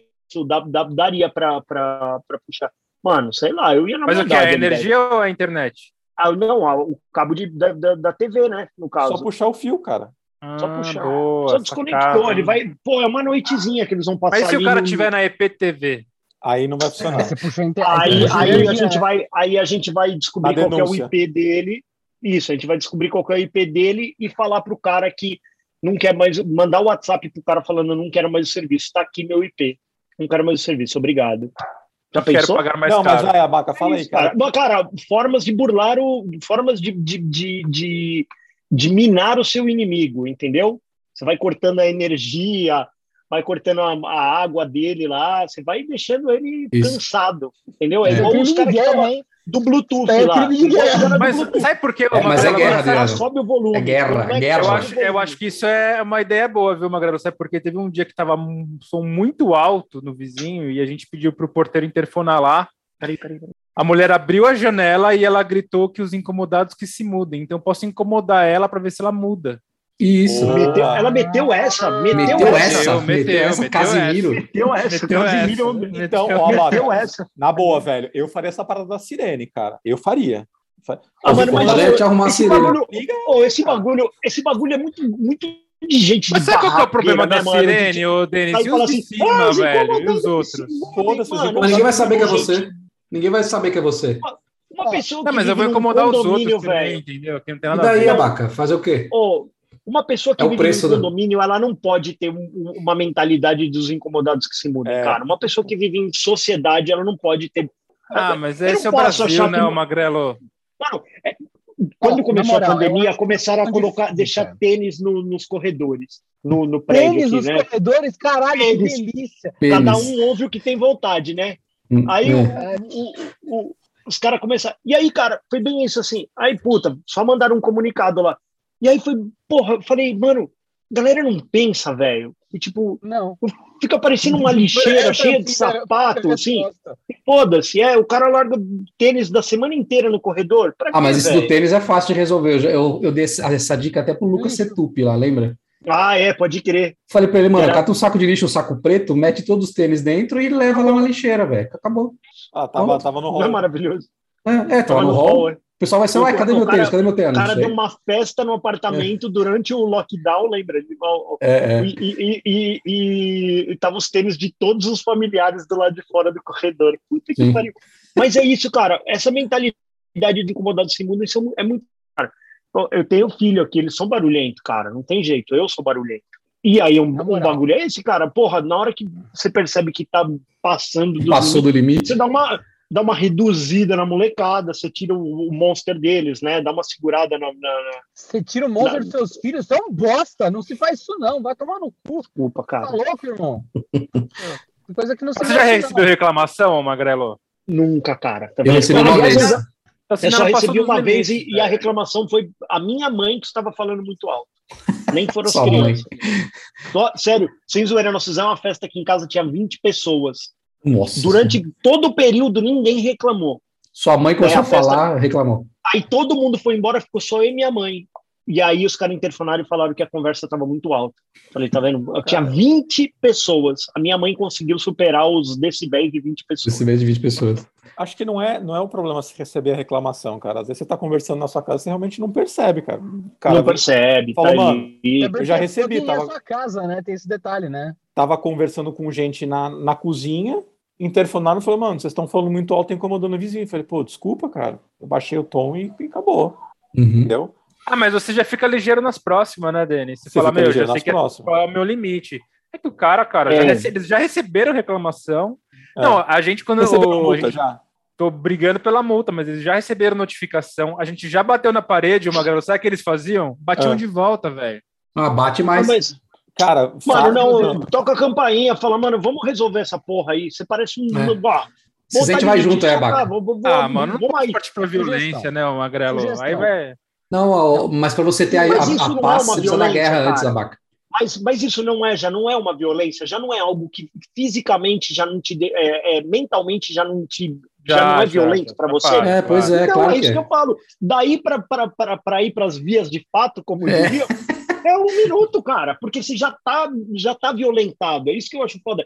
Daria pra, pra, pra puxar. Mano, sei lá, eu ia na Mas o que? A energia ou a internet? Ah, não, o cabo de, da, da, da, TV, né? No caso. Só puxar o fio, cara. Ah, Só puxar. Boa, Só desconectou. Ele vai. Pô, é uma noitezinha que eles vão passar. Mas se o cara no... tiver na EPTV? Aí não vai funcionar. Aí, aí, a gente vai, aí a gente vai descobrir qual é o IP dele. Isso, a gente vai descobrir qual é o IP dele e falar pro cara que não quer mais. Mandar o WhatsApp pro cara falando: não quero mais o serviço, tá aqui meu IP. Não quero mais o serviço, obrigado. Já pensou? Quero pagar mais não, caro. mas vai, Abaca, fala é isso, aí, cara. cara. cara, formas de burlar o. Formas de, de, de, de, de minar o seu inimigo, entendeu? Você vai cortando a energia, vai cortando a, a água dele lá, você vai deixando ele Isso. cansado, entendeu? É, é. igual os caras que do Bluetooth é, lá. Mas Bluetooth. sabe por quê? É, mas é guerra, sobe o volume. É guerra, é guerra. Eu acho, eu acho que isso é uma ideia boa, viu, Magrelo? Sabe porque teve um dia que tava um som muito alto no vizinho e a gente pediu pro porteiro interfonar lá. Peraí, peraí, peraí. A mulher abriu a janela e ela gritou que os incomodados que se mudem. Então eu posso incomodar ela para ver se ela muda. Isso. Meteu, ela meteu essa. Meteu, meteu essa. essa. Meteu, essa. Meteu Casimiro. Meteu essa. Meteu Casimiro. Essa. Então, ó, meteu essa. Na boa, velho. Eu faria essa parada da sirene, cara. Eu faria. Ah, mano, mas eu, te arrumar esse, bagulho, oh, esse bagulho, esse bagulho é muito, muito de gente Mas sabe qual é o problema né, da sirene, ô Denis? E os de assim, cima, velho? E os outros? Foda-se. Ninguém vai saber que é você. Ninguém vai saber que é você. Uma pessoa Não, mas eu vou incomodar os outros também, entendeu? Que não tem nada e daí, Abaca? Fazer o quê? Oh, uma pessoa que é vive em condomínio, ela não pode ter um, uma mentalidade dos incomodados que se mudam, é. cara. Uma pessoa que vive em sociedade, ela não pode ter. Ah, mas esse é o Brasil, né, que... o Magrelo? Mano, é, quando oh, começou moral, a pandemia, começaram a colocar, difícil, deixar cara. tênis no, nos corredores, no, no prédio. Tênis aqui, nos né? corredores, caralho, tênis. que delícia. Cada um ouve o que tem vontade, né? Hum, aí é. o, o, os caras começaram. E aí, cara, foi bem isso assim. Aí, puta, só mandaram um comunicado lá. E aí foi, porra, eu falei, mano, galera não pensa, velho. E tipo, não. Fica parecendo uma lixeira é, cheia de sapato, assim. Foda-se, é, o cara larga tênis da semana inteira no corredor. ah, mas isso do tênis é fácil de resolver. Eu, eu, eu dei essa dica até pro Lucas Setupi lá, lembra? Ah, é, pode crer. Falei pra ele, mano, Era... cata um saco de lixo, um saco preto, mete todos os tênis dentro e leva lá na lixeira, velho. Acabou. Ah, tava, tava no hall. É maravilhoso. É, é tava, tava no, no hall. hall é. O pessoal vai ser, ué, cadê meu tênis? Cadê meu tênis? O cara deu uma festa no apartamento é. durante o lockdown, lembra? É, é. E, e, e, e, tava os tênis de todos os familiares do lado de fora do corredor. Puta que pariu. Mas é isso, cara. Essa mentalidade de incomodado sem mundo, isso é muito. Cara, eu tenho filho aqui, eles são barulhentos, cara. Não tem jeito, eu sou barulhento. E aí um, um bagulho é esse, cara. Porra, na hora que você percebe que tá passando do Passou limite, do limite. Você dá uma dá uma reduzida na molecada, você tira o, o monster deles, né? Dá uma segurada na. na você tira o monster na... dos seus filhos, você é um bosta, não se faz isso, não. Vai tomar no cu. Desculpa, cara. Tá louco, irmão? Coisa que não se Você já recebeu reclamação, Magrelo? Nunca, cara. Também. Eu recebi uma vez. Eu só recebi uma vez e, e, a reclamação foi a minha mãe que estava falando muito alto. Nem foram as crianças. Sério, sem zoeira, nós fizemos uma festa aqui em casa, tinha 20 pessoas. Nossa. Durante todo o período, ninguém reclamou. Sua mãe começou a falar, reclamou. Aí todo mundo foi embora, ficou só eu e minha mãe. E aí os caras interfonaram e falaram que a conversa estava muito alta. Falei, tá vendo? Eu tinha 20 pessoas. A minha mãe conseguiu superar os decibéis de 20 pessoas. Decibéis de 20 pessoas. Acho que não é, não é um problema se receber a reclamação, cara. Às vezes você tá conversando na sua casa, você realmente não percebe, cara. cara não percebe, falou, tá mano, eu já recebi. Tava... na sua casa, né? Tem esse detalhe, né? Tava conversando com gente na, na cozinha, interfonaram e falaram, mano, vocês estão falando muito alto, incomodando o vizinho. Eu falei, pô, desculpa, cara. Eu baixei o tom e, e acabou. Uhum. Entendeu? Ah, mas você já fica ligeiro nas próximas, né, Denis? Você, você fala, meu, já sei que é, qual é o meu limite. É que o cara, cara, é. já rece... eles já receberam reclamação. É. Não, a gente, quando eu, multa, gente... já. tô brigando pela multa, mas eles já receberam notificação. A gente já bateu na parede, uma garota, sabe o que eles faziam? Batiam é. de volta, velho. Ah, bate mais. Ah, mas... Cara, mano, não, não, toca a campainha, fala, mano, vamos resolver essa porra aí. Você parece um. É. Ah, Se a gente vai junto, é, Baca. Ah, mano, não vamos aí. partir pra violência, né, o Magrelo? Sugestão. Aí vai. Não, mas para você ter a, a, a paz, é você precisa da guerra cara. antes, Abaca. Mas, mas isso não é, já não é uma violência, já não é algo que fisicamente já não te, é, é, mentalmente já não te, já, já não é violento para você. É, pois é, então, claro é isso que, que eu falo. Daí para ir para as vias de fato, como é. diria, é um minuto, cara, porque você já tá, já tá violentado. É isso que eu acho foda.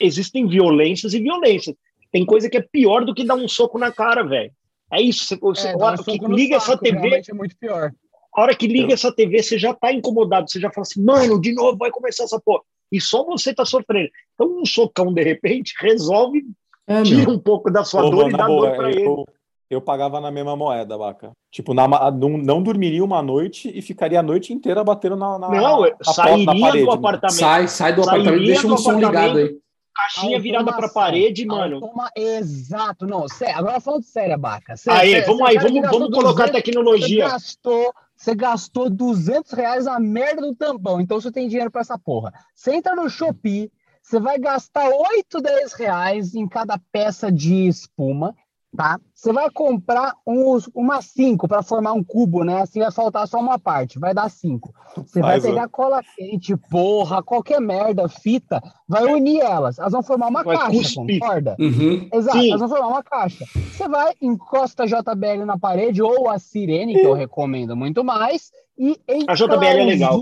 Existem violências e violências. Tem coisa que é pior do que dar um soco na cara, velho. É isso. Você, você, é, hora que liga saco, essa TV. É muito pior. A hora que liga essa TV, você já tá incomodado. Você já fala assim, mano, de novo vai começar essa porra. E só você tá sofrendo. Então, um socão, de repente, resolve, é, tira um pouco da sua Ô, dor e dá boa, dor pra eu, ele. Eu pagava na mesma moeda, Baca. Tipo, na, não, não dormiria uma noite e ficaria a noite inteira batendo na, na, não, na, sairia na parede, do apartamento. Sai, sai do sairia apartamento, deixa um som ligado aí caixinha virada para a parede, mano. Automa... Exato, não, sério, agora falando sério, Baca. Sério, aí, sério, vamos aí, vamos, vamos colocar 200, tecnologia. Você gastou, você gastou 200 reais a merda do tampão, então você tem dinheiro para essa porra. Você entra no Shopee, você vai gastar 8, 10 reais em cada peça de espuma, tá? Você vai comprar uns, uma 5 para formar um cubo, né? Assim vai faltar só uma parte, vai dar 5. Você vai pegar cola quente, porra, qualquer merda, fita, vai unir elas. Elas vão formar uma vai caixa, cuspir. concorda? Uhum. Exato, Sim. elas vão formar uma caixa. Você vai, encosta a JBL na parede ou a Sirene, que eu recomendo muito mais, e a JBL é legal.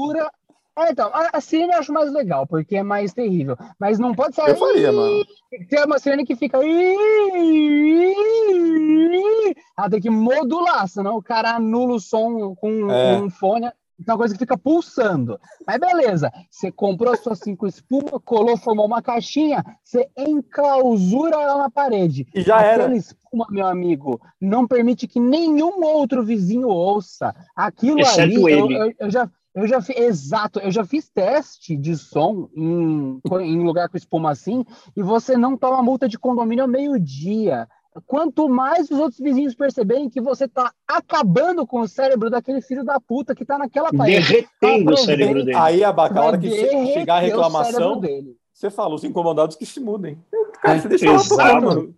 É, então, a, a sirene eu acho mais legal, porque é mais terrível. Mas não pode ser. Eu faria, mano. Tem uma sirene que fica. Ela tem que modular, senão o cara anula o som com é. um fone. Então é uma coisa que fica pulsando. Mas beleza, você comprou suas cinco espumas, colou, formou uma caixinha, você enclausura ela na parede. E já Aquela era. espuma, meu amigo, não permite que nenhum outro vizinho ouça. Aquilo Exceto ali, ele. Eu, eu, eu já Eu já fiz, exato, eu já fiz teste de som em, em lugar com espuma assim, e você não toma multa de condomínio ao meio-dia. Quanto mais os outros vizinhos perceberem que você tá acabando com o cérebro daquele filho da puta que tá naquela parede. Derretendo o cérebro dele. Aí, Abaca, a hora que chegar a reclamação, você fala, os incomodados que se mudem. Cara, você deixa lá mano.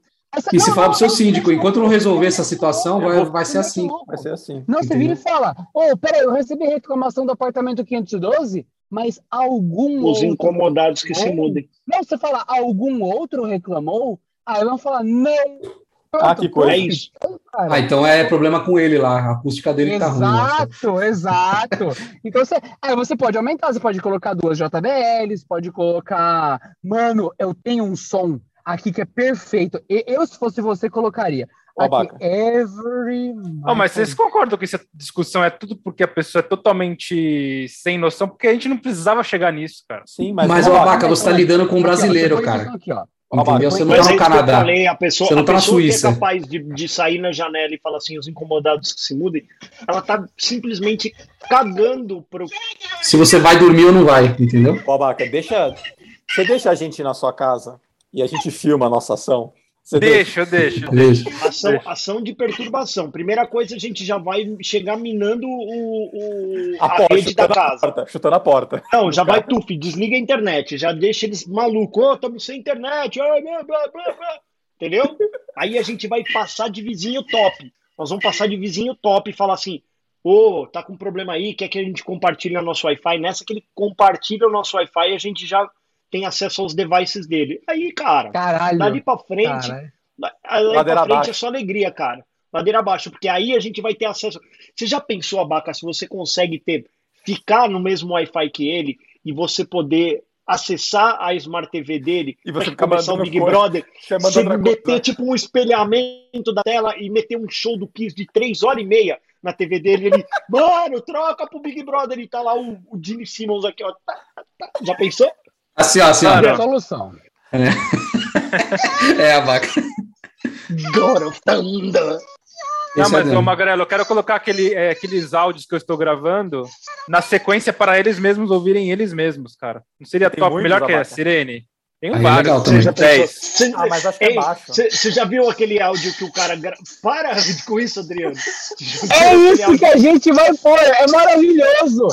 E se fala pro seu síndico, enquanto não resolver essa situação, vai, vai ser assim. Vai ser assim. Não, você vira e fala, ô, oh, peraí, eu recebi reclamação do apartamento 512, mas algum Os outro incomodados que se mudem. Não, você fala, algum outro reclamou? Aí vão falar, não. Pronto, ah, que coisa. É isso. Ah, então é problema com ele lá, a acústica dele exato, tá ruim. Exato, exato. Então você, aí você pode aumentar, você pode colocar duas JBLs, pode colocar, mano, eu tenho um som aqui que é perfeito. Eu, se fosse você, colocaria. Aqui, every... Oh, mas vocês concordam que essa discussão é tudo porque a pessoa é totalmente sem noção? Porque a gente não precisava chegar nisso, cara. Sim, mas, mas Abaca, você está lidando com um brasileiro, aqui, ó, cara. Aqui, ó. Entendeu? Você não está no Canadá. Falei, a pessoa, você não está na Suíça. Que é capaz de, de sair na janela e falar assim, os incomodados que se mudem, ela está simplesmente cagando pro. Se você vai dormir ou não vai, entendeu? Ô, Abaca, deixa. Você deixa a gente na sua casa e a gente filma a nossa ação? Você deixa, deixa. deixa. Ação, ação de perturbação. Primeira coisa, a gente já vai chegar minando o, o a, a porta, rede da casa. Porta, chutando a porta. Não, já vai tuf, desliga a internet, já deixa eles malucos. Ô, oh, estamos sem internet. Oh, blá, blá, blá, Entendeu? Aí a gente vai passar de vizinho top. Nós vamos passar de vizinho top e falar assim: ô, oh, tá com problema aí, quer que a gente compartilhe o nosso Wi-Fi? Nessa que ele compartilha o nosso Wi-Fi, a gente já tem acesso aos devices dele. Aí, cara, Caralho. dali pra frente, Caralho. dali pra frente é só alegria, cara. Ladeira abaixo, porque aí a gente vai ter acesso. Você já pensou, Abaca, se você consegue ter, ficar no mesmo Wi-Fi que ele e você poder acessar a Smart TV dele e você começar o Big Brother, você meter tipo um espelhamento da tela e meter um show do Kiss de três horas e meia na TV dele, ele, mano, troca pro Big Brother e tá lá o, o Gene Simmons aqui, ó. Tá, tá. Já pensou? Assim, ó, assim, ó. É a solução. É, é a vaca. Gorofanda. Não, mas, ô, Magrelo, eu quero colocar aquele, é, aqueles áudios que eu estou gravando na sequência para eles mesmos ouvirem eles mesmos, cara. Não seria Tem top melhor que é, Sirene? Tem um vários. É Cê, ah, mas acho que é baixo. Você já viu aquele áudio que o cara. Gra... Para com isso, Adriano. É isso que a gente vai pôr. É maravilhoso.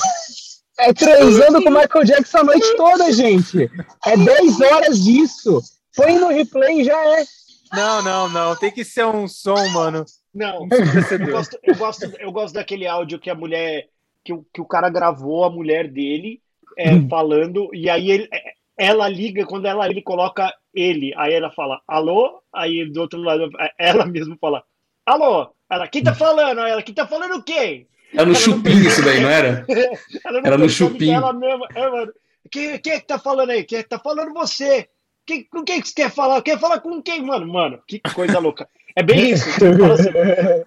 É transando com o Michael Jackson a noite toda, gente. É 10 horas disso. Põe no replay e já é. Não, não, não. Tem que ser um som, mano. Não, eu gosto, eu, gosto, eu gosto daquele áudio que a mulher. Que o, que o cara gravou a mulher dele é, hum. falando, e aí ele, ela liga, quando ela ele coloca ele, aí ela fala, alô? Aí do outro lado, ela mesmo fala, alô? Ela, quem tá falando? Ela, quem tá falando o quê? Era no Chupim isso daí, não era? era no Chupim. Ela mesma, é, mano. Quem, quem é que tá falando aí? Quem é tá falando você? Quem, com quem que você quer falar? Quer falar com quem, mano? Mano, que coisa louca. É bem isso. Assim,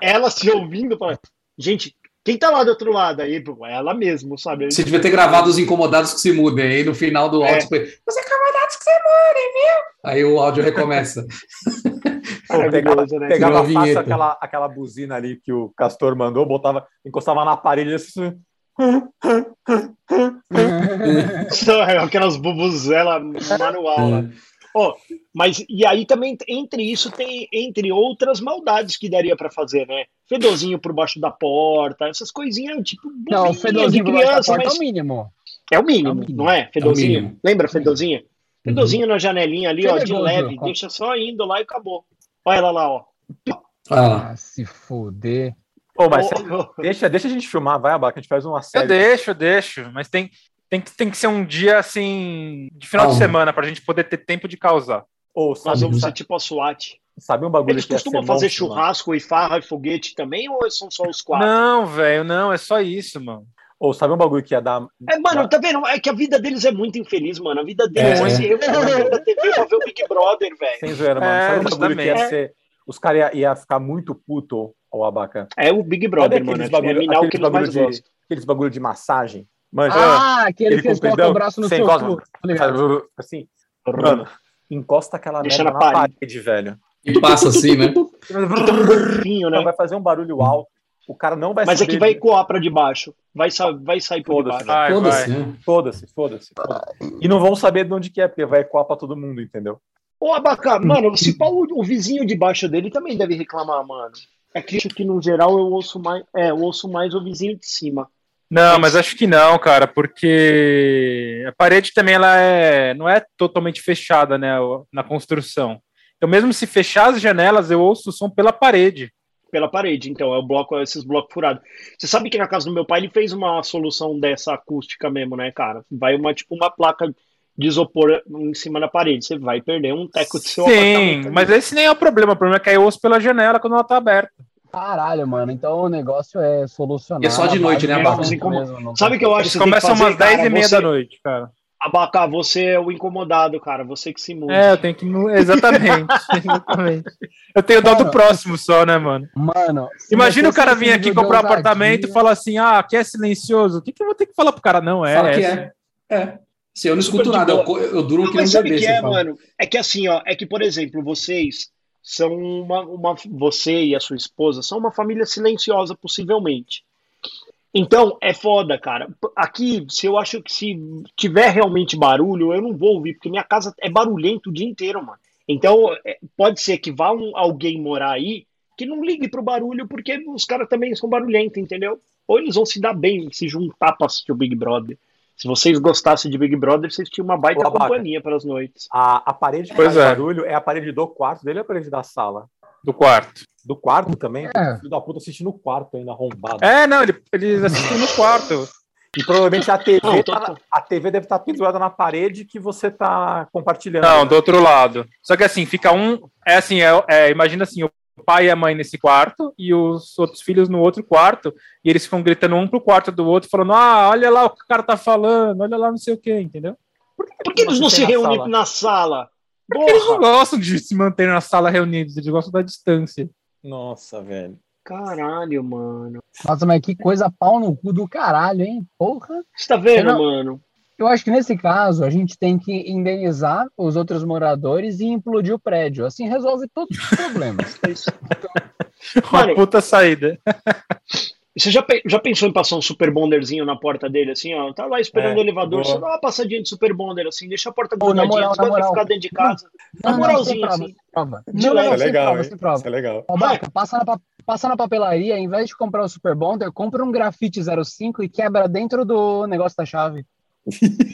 ela se ouvindo, fala, gente, quem tá lá do outro lado aí? É ela mesmo, sabe? Você devia ter gravado os incomodados que se mudem. Aí no final do áudio, é. foi, os incomodados que se mudem, viu? Aí o áudio recomeça. Pô, pegava, né? pegava fácil aquela, aquela buzina ali que o Castor mandou, botava, encostava na parede assim. Aquelas bubuzela manual lá. Oh, mas e aí também entre isso tem entre outras maldades que daria para fazer, né? Fedozinho por baixo da porta, essas coisinhas tipo não, fedozinho de criança, mas é o mínimo. É o mínimo, é o mínimo. não é? Fedozinho. É Lembra fedozinho? Fedozinho uhum. na janelinha ali, ó, de leve, deixa só indo lá e acabou. Olha ela lá, ó. Ah, ah se fuder. Oh, mas oh, deixa, deixa a gente filmar, vai, Abaca, a gente faz uma série. Eu deixo, eu deixo, mas tem, tem, que, tem que ser um dia assim, de final ah, de semana, pra gente poder ter tempo de causar. Ou oh, Nós vamos ser tipo a SWAT. Sabe um bagulho Eles que costumam fazer monstro, churrasco mano. e farra e foguete também, ou são só os quatro? Não, velho, não, é só isso, mano. Ou sabe um bagulho que ia dar. É, mano, tá vendo? É que a vida deles é muito infeliz, mano. A vida deles é, é se reunir na TV pra ver o Big Brother, velho. Sem zoeira, mano. É, sabe um bagulho que ia ser. Os caras iam ia ficar muito puto ao abaca. É o Big Brother, mano. É bagulho, é o que mais de, Aqueles bagulho de massagem. Manja, ah, aquele que eles colocam o braço no seu cu. Tá assim, mano, encosta aquela merda na, na parede. parede, velho. E passa assim, né? Então, né? Vai fazer um barulho alto O cara não vai Mas é que vai ecoar para debaixo. Vai, vai sair por debaixo. Foda-se, foda-se, foda-se. E não vão saber de onde que é, porque vai ecoar para todo mundo, entendeu? Ô, Abacá, mano, se pau, o, vizinho debaixo dele também deve reclamar, mano. É que acho que no geral eu ouço mais, é, eu ouço mais o vizinho de cima. Não, mas acho que não, cara, porque a parede também ela é, não é totalmente fechada, né, na construção. Então, mesmo se fechar as janelas, eu ouço o som pela parede. Pela parede, então, é o bloco, esses blocos furados. Você sabe que na casa do meu pai ele fez uma solução dessa acústica mesmo, né, cara? Vai uma, tipo, uma placa de isopor em cima da parede. Você vai perder um teco de seu Sim, mas esse nem é o problema. O problema é cair osso pela janela quando ela tá aberta. Caralho, mano. Então o negócio é solucionar. E é só de noite, né, Abaca? Sabe o que eu acho que Começa umas 10 e meia você... da noite, cara. Abaca, você é o incomodado, cara. Você que se muda. É, eu tenho que. Exatamente. exatamente. Eu tenho dó do próximo só, né, mano? Mano. Imagina o cara vir aqui comprar um apartamento e falar assim: ah, aqui é silencioso. O que, que eu vou ter que falar pro cara? Não, é. Fala que é. É. Se eu não escuto nada, eu, eu duro um que não sabe o que é, mano? É que assim, ó, é que, por exemplo, vocês são uma, uma. Você e a sua esposa são uma família silenciosa, possivelmente. Então, é foda, cara. Aqui, se eu acho que se tiver realmente barulho, eu não vou ouvir, porque minha casa é barulhento o dia inteiro, mano. Então, é, pode ser que vá um, alguém morar aí que não ligue pro barulho, porque os caras também são barulhentos, entendeu? Ou eles vão se dar bem, se juntar pra assistir o Big Brother. Se vocês gostassem de Big Brother, vocês tinham uma baita companhia para as noites. A, a parede que faz é. barulho é a parede do quarto dele ou a parede da sala? Do quarto. Do quarto também? É. Filho da puta assistindo no quarto ainda arrombado. É, não, ele, eles assistem no quarto. E provavelmente a TV, não, tá, a TV deve estar tá pendurada na parede que você está compartilhando. Não, do outro lado. Só que assim, fica um. É assim, é, é, imagina assim, o pai e a mãe nesse quarto e os outros filhos no outro quarto, e eles ficam gritando um pro quarto do outro, falando: Ah, olha lá o que o cara tá falando, olha lá não sei o que, entendeu? Por que, Por que eles não se reúnem na sala? Porque eles não gostam de se manter na sala reunidos, eles gostam da distância. Nossa, velho. Caralho, mano. Nossa, mas que coisa pau no cu do caralho, hein? Porra. Você tá vendo, não... mano? Eu acho que nesse caso a gente tem que indenizar os outros moradores e implodir o prédio. Assim resolve todos os problemas. Uma mano, puta saída. Você já, já pensou em passar um super bonderzinho na porta dele, assim, ó? Tá lá esperando é, o elevador, boa. você dá uma passadinha de super bonder, assim, deixa a porta grudadinha, você vai ficar dentro de casa. Não, na moralzinha, assim. Prova. Não, não, é legal, prova, sem prova. Isso é legal. Babaca, passa, na, passa na papelaria, em vez de comprar o super bonder, compra um grafite 05 e quebra dentro do negócio da chave.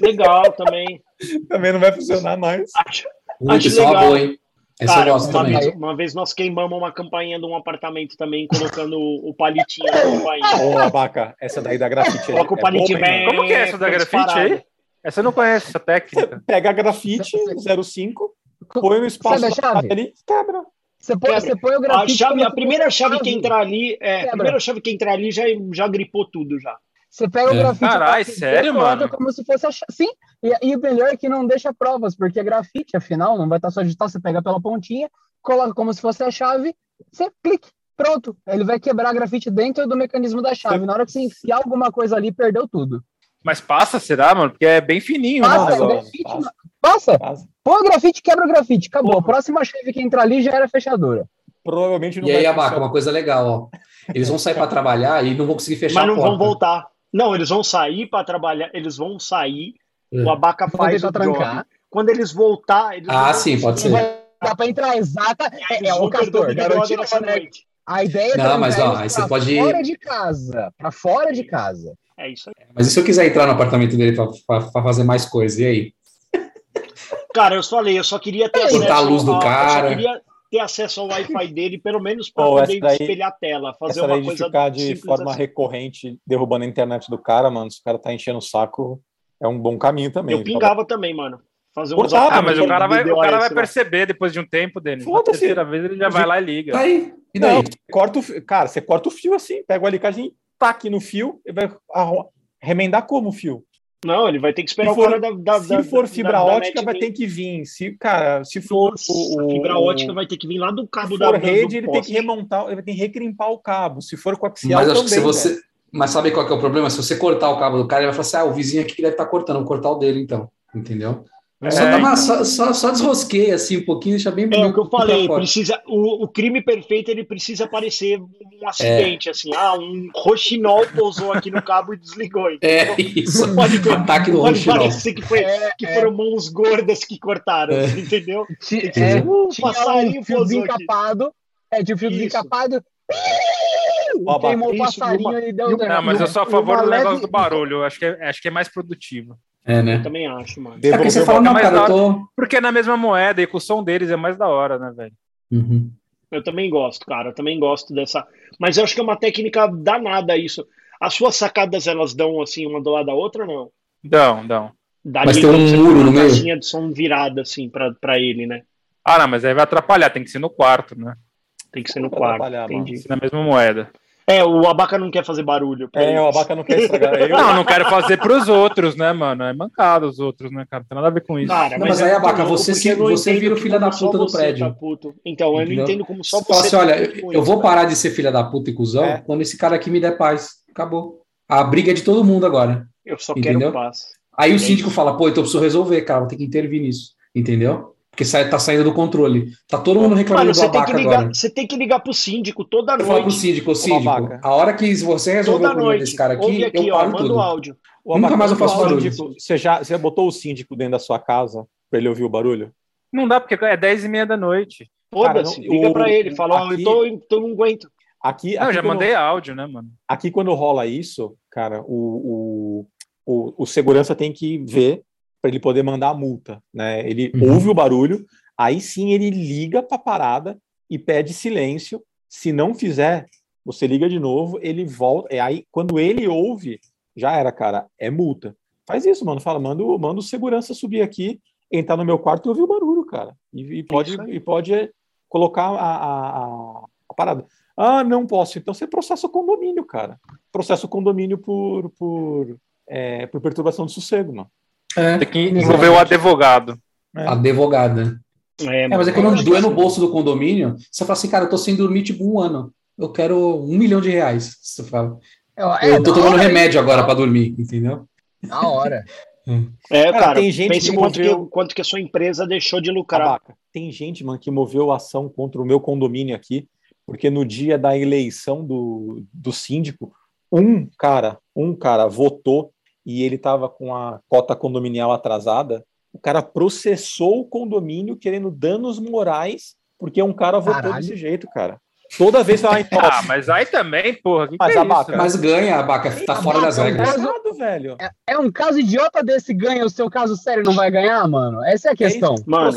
Legal também. também não vai funcionar mais. Acho, acho legal. Boa, hein? Essa Cara, uma vez, uma, vez, nós queimamos uma campainha de um apartamento também, colocando o, palitinho na campainha. Ô, abaca, essa daí da grafite aí. Coloca o é palitinho é bem. Como que é essa da grafite aí? Essa eu não conheço, essa técnica. Você pega a grafite 05, põe no espaço ali, quebra. Você põe, você põe o grafite. A, chave, a primeira chave que entrar ali, é, a primeira chave que entrar ali já, já gripou tudo já. Você pega o é. grafite. Caralho, sério, mano? Como se fosse a Sim, e, e, o melhor é que não deixa provas, porque é grafite, afinal, não vai estar só digital. Você pega pela pontinha, coloca como se fosse a chave, você clique, pronto. Ele vai quebrar a grafite dentro do mecanismo da chave. Na hora que você enfiar alguma coisa ali, perdeu tudo. Mas passa, será, mano? Porque é bem fininho, passa, né? grafite, passa. passa. passa. Põe o grafite, quebra o grafite, acabou. A próxima chave que entrar ali já era fechadura. Provavelmente não E aí, Abaca, uma coisa legal, ó. Eles vão sair para trabalhar e não vão conseguir fechar Mas não vão voltar. Não, eles vão sair para trabalhar, eles vão sair, é. o Abaca faz o trancar. job. Quando eles voltar, eles Ah, sim, pode ser. Dá para entrar exata. É, é o Castor, garantido A ideia é Não, mas ó, aí você pode ir fora de casa, para fora de casa. É isso aí. Mas e se eu quiser entrar no apartamento dele para fazer mais coisas, e aí? Cara, eu falei, eu só queria ter Cortar a luz do cara. Eu só queria ter acesso ao Wi-Fi dele, pelo menos para oh, poder daí, espelhar a tela, fazer essa uma daí coisa de ficar de forma assim. recorrente derrubando a internet do cara, mano. Se o cara tá enchendo o saco, é um bom caminho também. Eu pingava também, mano. Fazer um ah, mas o cara vai, o cara vai perceber depois de um tempo, Denis. Na terceira vez ele já vai lá e liga. Aí, e daí? Não, corta o, cara, você corta o fio assim, pega o alicate, tá aqui no fio, e vai remendar como o fio? Não, ele vai ter que esperar for, o cara da, da Se da, for fibra da, ótica, vai ter que vir. Se, cara, se for. O, fibra ótica vai ter que vir lá do cabo se da. Se for rede, ele tem que remontar, ele vai ter que recrimpar o cabo. Se for coaxial, Mas acho também, que se você. Mas sabe qual é o problema? Se você cortar o cabo do cara, ele vai falar assim: ah, o vizinho aqui que deve estar tá cortando, vou cortar o dele então. Entendeu? É, só, uma, só, só, só, desrosquei assim um pouquinho, deixa bem É o que eu falei, precisa, o, o, crime perfeito ele precisa parecer um acidente, é. assim, ah, um roxinol pousou aqui no cabo e desligou. É, isso. Não pode, um ataque no pode parecer que, foi, é, que é. foram mãos gordas que cortaram, é. entendeu? É, um passarinho um fio desencapado, é, de um fio desencapado, queimou o passarinho e deu... Não, mas eu sou a favor do negócio do barulho, acho que, é, acho que é mais produtivo. É, né? Eu também acho, mano. É porque você fala, não, cara, eu tô... Porque é na mesma moeda e com o som deles é mais da hora, né, velho? Uhum. Eu também gosto, cara. Eu também gosto dessa. Mas eu acho que é uma técnica danada isso. As suas sacadas, elas dão assim, uma do lado da outra, não? Dão, dão. Dá mas tem um muro no meio. de som virada, assim, pra, pra ele, né? Ah, não, mas aí vai atrapalhar, tem que ser no quarto, né? Tem que ser no quarto. Entendi. Na mesma moeda. É, o Abaca não quer fazer barulho. É, o Abaca não quer estragar. Eu... Não, não quero fazer pros outros, né, mano? É mancado os outros, né, cara? Não tem nada a ver com isso. Cara, não, mas, mas aí, Abaca, você, se, você vira o filho da puta do prédio. Tá então, eu não entendo como só você. Fala assim, tá olha, eu, eu vou parar de ser filha da puta e cuzão é. quando esse cara aqui me der paz. Acabou. A briga é de todo mundo agora. Eu só entendeu? quero paz. Aí o síndico fala, pô, então eu preciso resolver, cara, vou ter que intervir nisso. Entendeu? Porque sai, tá saindo do controle. Tá todo mundo reclamando Mano, do abaca ligar, agora. Você tem que ligar pro síndico toda noite. Fala pro síndico, síndico, a hora que você resolver toda o problema noite. desse cara aqui, aqui eu paro ó, tudo. áudio. O Nunca mais eu faço barulho. Síndico, você, já, você botou o síndico dentro da sua casa pra ele ouvir o barulho? Não dá, porque é 10 e meia da noite. Foda-se, liga o, pra ele, fala, aqui, oh, eu, tô, eu não aguento. Aqui, não, aqui já mandei áudio, né, mano? Aqui quando rola isso, cara, o, o, o, o segurança tem que ver para ele poder mandar a multa, né? Ele uhum. ouve o barulho, Aí sim ele liga para a parada e pede silêncio. Se não fizer, você liga de novo, ele volta. E aí, quando ele ouve, já era, cara, é multa. Faz isso, mano. Fala, manda, manda o segurança subir aqui, entrar no meu quarto e ouvir o barulho, cara. E, e pode, e pode colocar a, a, a, parada. Ah, não posso. Então você processa o condomínio, cara. Processa o condomínio por, por, é, por perturbação de sossego, mano. É, Tem que envolver o advogado. É. Advogada. É, é, mas é quando doer no bolso do condomínio, você fala assim, cara, eu tô sem dormir tipo um ano. Eu quero um milhão de reais. Você fala. É, eu tô tomando remédio agora para dormir, entendeu? Na hora. É, cara, cara, tem gente pense que quanto, moveu... que, quanto que a sua empresa deixou de lucrar. Abaca, tem gente, mano, que moveu ação contra o meu condomínio aqui, porque no dia da eleição do, do síndico, um cara, um cara votou e ele tava com a cota condominial atrasada o cara processou o condomínio querendo danos morais porque um cara votou Caralho. desse jeito, cara. Toda vez vai Ah, mas aí também, porra. Que mas, que é Abaca, mas ganha, a Baca, tá fora das regras. É um, caso, velho. É, é, um caso idiota desse ganha, o seu caso sério não vai ganhar, mano? Essa é a questão. É mano,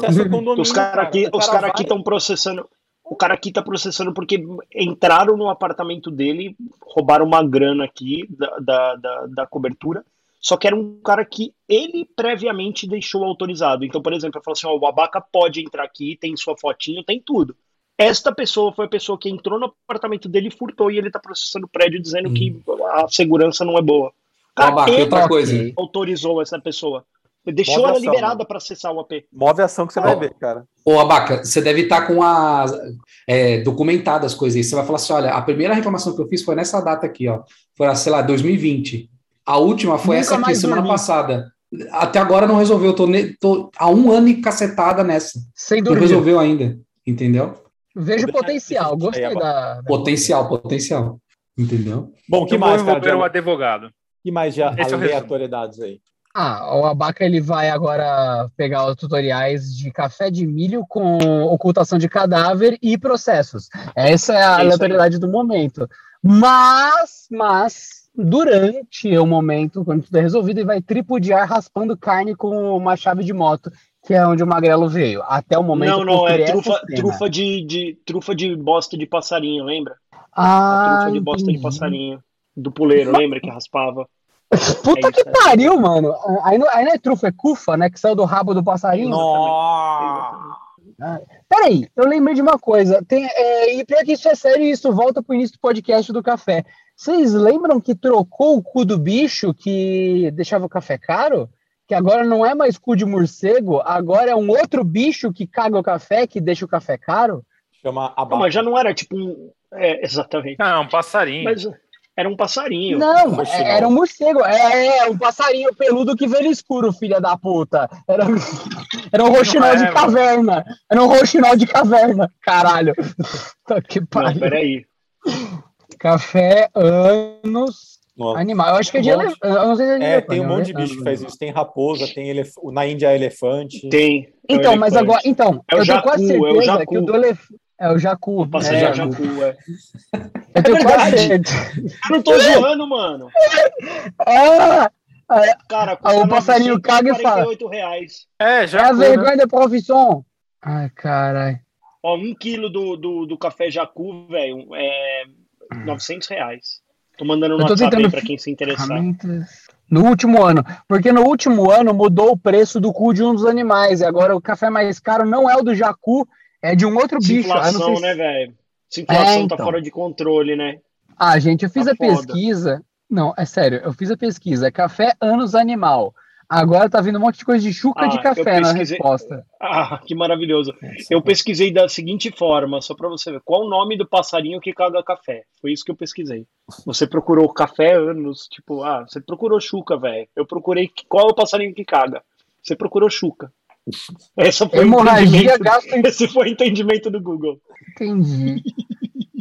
os caras aqui estão cara cara processando. O cara aqui tá processando porque entraram no apartamento dele, roubaram uma grana aqui da, da, da, da cobertura só que era um cara que ele previamente deixou autorizado. Então, por exemplo, ele falou assim: ó, o Abaca pode entrar aqui, tem sua fotinho, tem tudo. Esta pessoa foi a pessoa que entrou no apartamento dele, furtou e ele tá processando o prédio dizendo hum. que a segurança não é boa. Cara, Abaca, ele outra coisa. autorizou essa pessoa. Deixou Move ela ação, liberada para acessar o AP. Move a ação que você vai ver, cara. Ô, Abaca, você deve estar tá com as é, documentadas as coisas aí. Você vai falar assim: olha, a primeira reclamação que eu fiz foi nessa data aqui, ó. Foi, sei lá, 2020. A última foi Nunca essa aqui, semana passada. Até agora não resolveu. Tô, ne... tô há um ano e cacetada nessa. Sem dormir. Não resolveu ainda. Entendeu? Vejo potencial. Gostei da. Potencial, potencial. Entendeu? Bom, o que mais, cara? De... um advogado. que mais de Esse é aleatoriedades aí? Ah, o Abaca ele vai agora pegar os tutoriais de café de milho com ocultação de cadáver e processos. Essa é a é aleatoriedade do momento. Mas, mas, durante o momento, quando tudo é resolvido, ele vai tripudiar raspando carne com uma chave de moto, que é onde o Magrelo veio. Até o momento. Não, não, é trufa, trufa, de, de, trufa de bosta de passarinho, lembra? Ah. A trufa de bosta entendi. de passarinho. Do puleiro, lembra que raspava? Puta é que pariu, mano. Aí não, aí não é trufa, é cufa, né? Que saiu do rabo do passarinho. Nossa. Ah, peraí, eu lembrei de uma coisa. Tem, é, e pior que isso é sério, isso volta pro início do podcast do café. Vocês lembram que trocou o cu do bicho que deixava o café caro? Que agora não é mais cu de morcego, agora é um outro bicho que caga o café, que deixa o café caro? Chama abaca. Não, mas já não era tipo um. É, exatamente. Não, é um passarinho. Mas, Era um passarinho. Não, é- era um morcego. É, é, um passarinho peludo que veio no escuro, filha da puta. Era, era um roxinol Não é, de mano. caverna. Era um roxinol de caverna. Caralho. Tá que Não, pariu. peraí. Café, anos, Nossa. animal. Eu acho que é de Um monte. elefante. Eu não sei se é É, elefante, tem um não, monte de é bicho que faz isso. Tem raposa, tem elef... na Índia é elefante. Tem. é Então, mas elefante. agora. Então, É eu tenho quase jacu, é o certeza jacu. que o do elefante. É o jacu. O passarinho é, jacu, é. Eu tenho É quase verdade. certeza. Eu não tô zoando, mano. Ah, Cara, Ah, o passarinho caga e fala. 48 reais. É, é já. a vergonha da profissão. Ai, caralho. Ó, um quilo do, do, do café Jacu, velho, é 900 reais. Tô mandando tô WhatsApp aí pra quem se interessar. No último ano. Porque no último ano mudou o preço do cu de um dos animais. E agora o café mais caro não é o do jacu, é de um outro bicho. Ah, inflação, se- né, velho? Essa inflação É, tá então. fora de controle, né? Ah, gente, eu fiz Tá a foda. pesquisa. Não, é sério, eu fiz a pesquisa. Café anos animal. Agora tá vindo um monte de coisa de chuca Ah, de café na pesquisei- resposta. Ah, que maravilhoso. Eu pesquisei da seguinte forma, só pra você ver. Qual o nome do passarinho que caga café? Foi isso que eu pesquisei. Você procurou café anos, tipo, ah, você procurou chuca, velho. Eu procurei qual é o passarinho que caga. Você procurou chuca. Essa foi Hemorragia gastrointestinal. Esse foi o entendimento do Google. Entendi.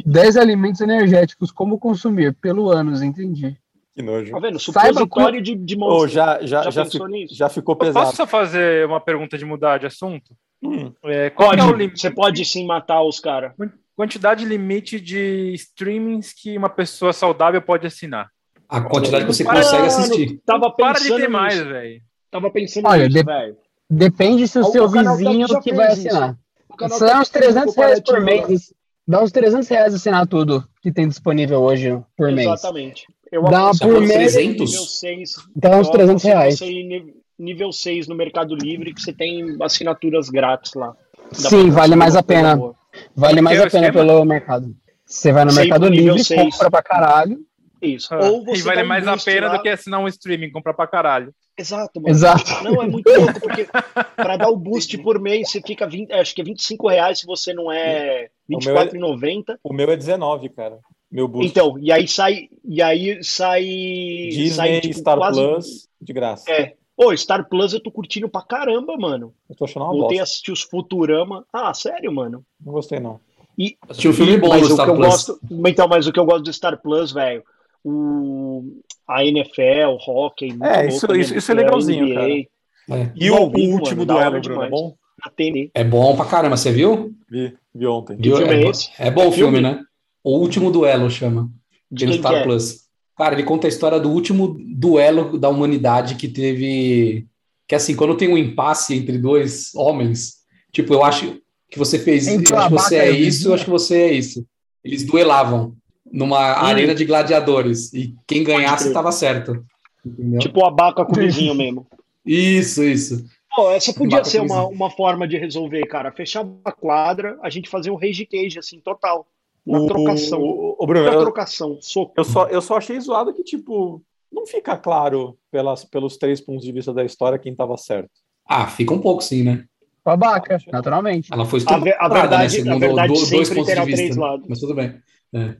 10 alimentos energéticos, como consumir? Pelo anos, entendi. Que nojo. Tá vendo? Supositório de, de monstro. já, já, Já já, fi- nisso? já ficou Eu pesado. posso só fazer uma pergunta de mudar de assunto? Hum, É, qual Pode, é o limite, você pode sim matar os caras. quantidade limite de streamings que uma pessoa saudável pode assinar? A quantidade que você Para- consegue assistir. Tava Para pensando de ter nisso. mais, velho. Tava pensando Olha, nisso, de- velho. Depende se o O- seu vizinho já que vai isso. assinar. O canal São tá uns 300 reais por mês. Dá uns 300 reais assinar tudo que tem disponível hoje por mês. Exatamente. Eu Dá por mês- ir nível 6. Dá uns eu 300 aconselho reais. Nível 6 no Mercado Livre, que você tem assinaturas grátis lá. Dá Sim, pra vale mais a pena. boa. Vale mais é a pena esquema? pelo mercado. Você vai no Sempre Mercado Livre, seis. compra pra caralho. Isso. Ah, Ou você e vale mais a pena lá. do que assinar um streaming, comprar pra caralho. Exato, mano. Exato. Não, é muito louco, porque para dar o boost por mês, você fica 20, acho que é 25 reais se você não é O meu é- R$24,90. o meu é 19, cara. Meu boost. Então, e aí sai. E aí sai. Disney, sai, tipo, Star quase- Plus, de graça. É. Ô, Star Plus eu tô curtindo pra caramba, mano. Eu tô achando uma Voltei a bosta. assistir os Futurama. Ah, sério, mano. Não gostei, não. Assisti um filme bom mas no o Star que eu Plus. gosto, então, mas o que eu gosto do Star Plus, velho, o a NFL, o hockey, muito É, louco, isso- né? isso- isso é A legalzinho, NBA, É. E o, o último mano, duelo, Bruno, é bom? na TV. É bom pra caramba, você viu? Vi, vi ontem. Filme é, é bo- esse? é bom o filme, Filme? né? O Último Duelo chama. De Star que é? Plus. Cara, ele conta a história do último duelo da humanidade que teve. Que assim, quando tem um impasse entre dois homens, tipo, eu acho que você fez Entre eu acho que você é isso, eu acho que você é isso. Eles duelavam numa arena de gladiadores. E quem ganhasse estava certo. Entendeu? Tipo o abaca com o vizinho mesmo. Isso, isso. Pô, essa podia Abaca ser uma, uma forma de resolver, cara. Fechar uma quadra, a gente fazer um rage cage, assim, total. Uma O- trocação. O, o Bruno, Uma eu, trocação. Soco. eu só, eu só achei zoado que, tipo, não fica claro pelas, pelos três pontos de vista da história quem tava certo. Ah, fica um pouco sim, né? Babaca, naturalmente. Ela foi A ve- a estuprada, verdade- né? Segundo a verdade do- dois sempre pontos de terá vista. três né? lados. Mas tudo bem.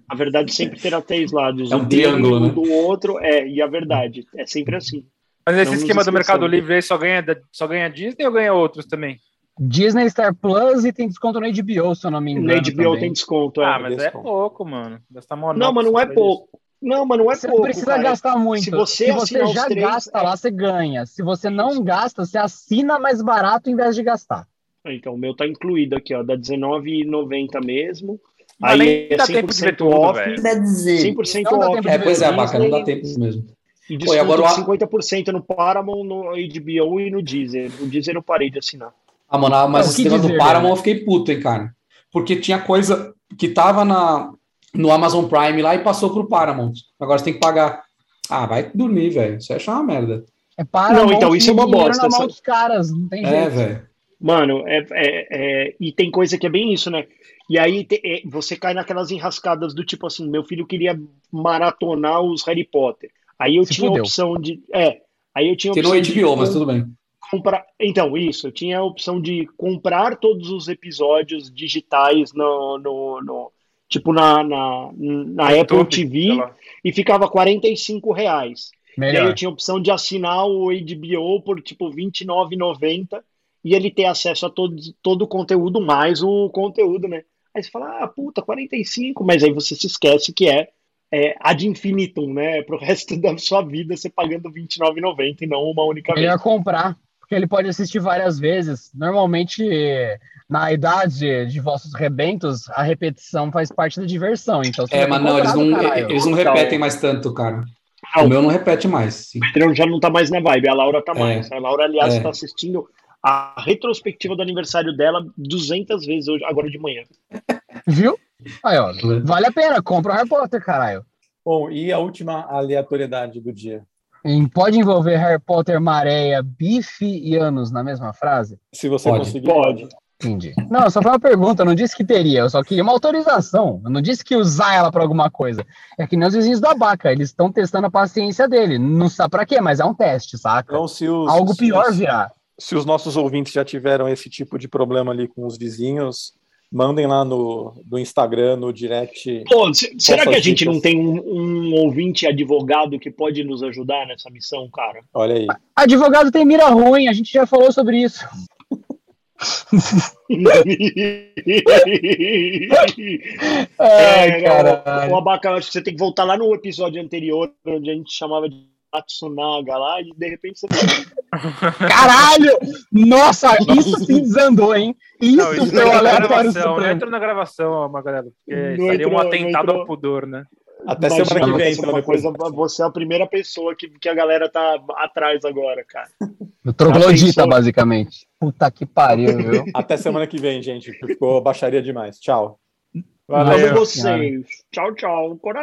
A verdade sempre terá três lados. É um dele, triângulo, né? do outro, é, e a verdade. É sempre assim. Mas esse Não nos esquema do Mercado. Livre aí só ganha, só ganha Disney ou ganha outros também? Disney Star Plus e tem desconto no HBO, se eu não me engano. Na HBO também. tem desconto, é. Ah, mas é pouco, mano. Gastar mó Não, mas não é pouco. Não, mas não é Você pouco, não precisa cara. gastar muito. Se você Se você já três, gasta é. lá, você ganha. Se você não gasta, você assina mais barato em vez de gastar. Então, o meu tá incluído aqui, ó, dá R$19,90 mesmo. Mas Aí é dá tempo de ver 100% tudo, off, velho. Quer dizer. 100% Não dá off. tempo É, pois é, Abaca, não dá tempo mesmo. E Pô, desconto e agora de 50% no Paramount, no HBO e no Deezer. O Deezer eu parei de assinar. Ah, mano, ah, mas Não, esse que negócio do Paramount né? eu fiquei puto, hein, cara. Porque tinha coisa que tava na, no Amazon Prime lá e passou pro Paramount. Agora você tem que pagar. Ah, vai dormir, velho. Isso é achar uma merda. É para Não, então, isso é uma bosta, na mão essa- dos caras, não tem É, jeito. velho. Mano, é, é- é- e tem coisa que é bem isso, né? E aí te- é, você cai naquelas enrascadas do tipo assim, meu filho queria maratonar os Harry Potter. Aí eu Se tinha a opção de. É. Aí eu tinha a Tem no opção de HBO, mas tudo bem. Comprar. Então, isso, eu tinha a opção de comprar todos os episódios digitais no, no, no- tipo na, na, na Apple TV, e ficava 45 reais. E aí eu Melhor. tinha a opção de assinar o HBO por tipo R$29,90 e ele ter acesso a todo, todo o conteúdo, mais o conteúdo, né? Aí você fala, ah, puta, 45, mas aí você se esquece que é, é ad infinitum, né? Pro resto da sua vida você pagando R$29,90 e não uma única vez. Melhor comprar, porque ele pode assistir várias vezes. Normalmente, na idade de vossos rebentos, a repetição faz parte da diversão. Então, É, mas não, eles comprar não, caralho. eles não repetem mais tanto, cara. Não. O meu não repete mais. sim. O Pedrão já não tá mais na vibe, a Laura tá mais. A Laura, aliás, É. está assistindo a retrospectiva do aniversário dela 200 vezes hoje, agora de manhã. Viu? Aí, ó. Vale a pena, compra o Harry Potter, caralho. Bom, e a última aleatoriedade do dia? Pode envolver Harry Potter, Maréia, bife e anos na mesma frase? Se você Pode. conseguir. Pode. Entendi. Não, só foi uma pergunta, eu não disse que teria, eu só queria uma autorização. Eu não disse que usar ela pra alguma coisa. É que nem os vizinhos da Baca, eles estão testando a paciência dele. Não sabe pra quê, mas é um teste, saca? Então, se os, Algo se pior os- virá. se os nossos ouvintes já tiveram esse tipo de problema ali com os vizinhos, mandem lá no, no Instagram, no direct. Pô, se- será que a gente dicas. não tem um, um ouvinte advogado que pode nos ajudar nessa missão, cara? Olha aí. Advogado tem mira ruim, a gente já falou sobre isso. Ai, É, caralho. o, o Abaca, eu acho que você tem que voltar lá no episódio anterior, onde a gente chamava de Matsunaga lá, e de repente você. Caralho! Nossa, isso sim desandou, hein? Isso Não, isso foi aleatório gravação, não supremo. entra na gravação, ó, Magalhães, porque Não seria um atentado ao pudor, né? Até Imagina, semana que vem, isso é então. coisa, você é a primeira pessoa que, que a galera tá atrás agora, cara. O troglodita, basicamente. Puta que pariu, viu? Até semana que vem, gente. Ficou baixaria demais. Tchau. Amo Valeu. vocês. Tchau, tchau. Coração.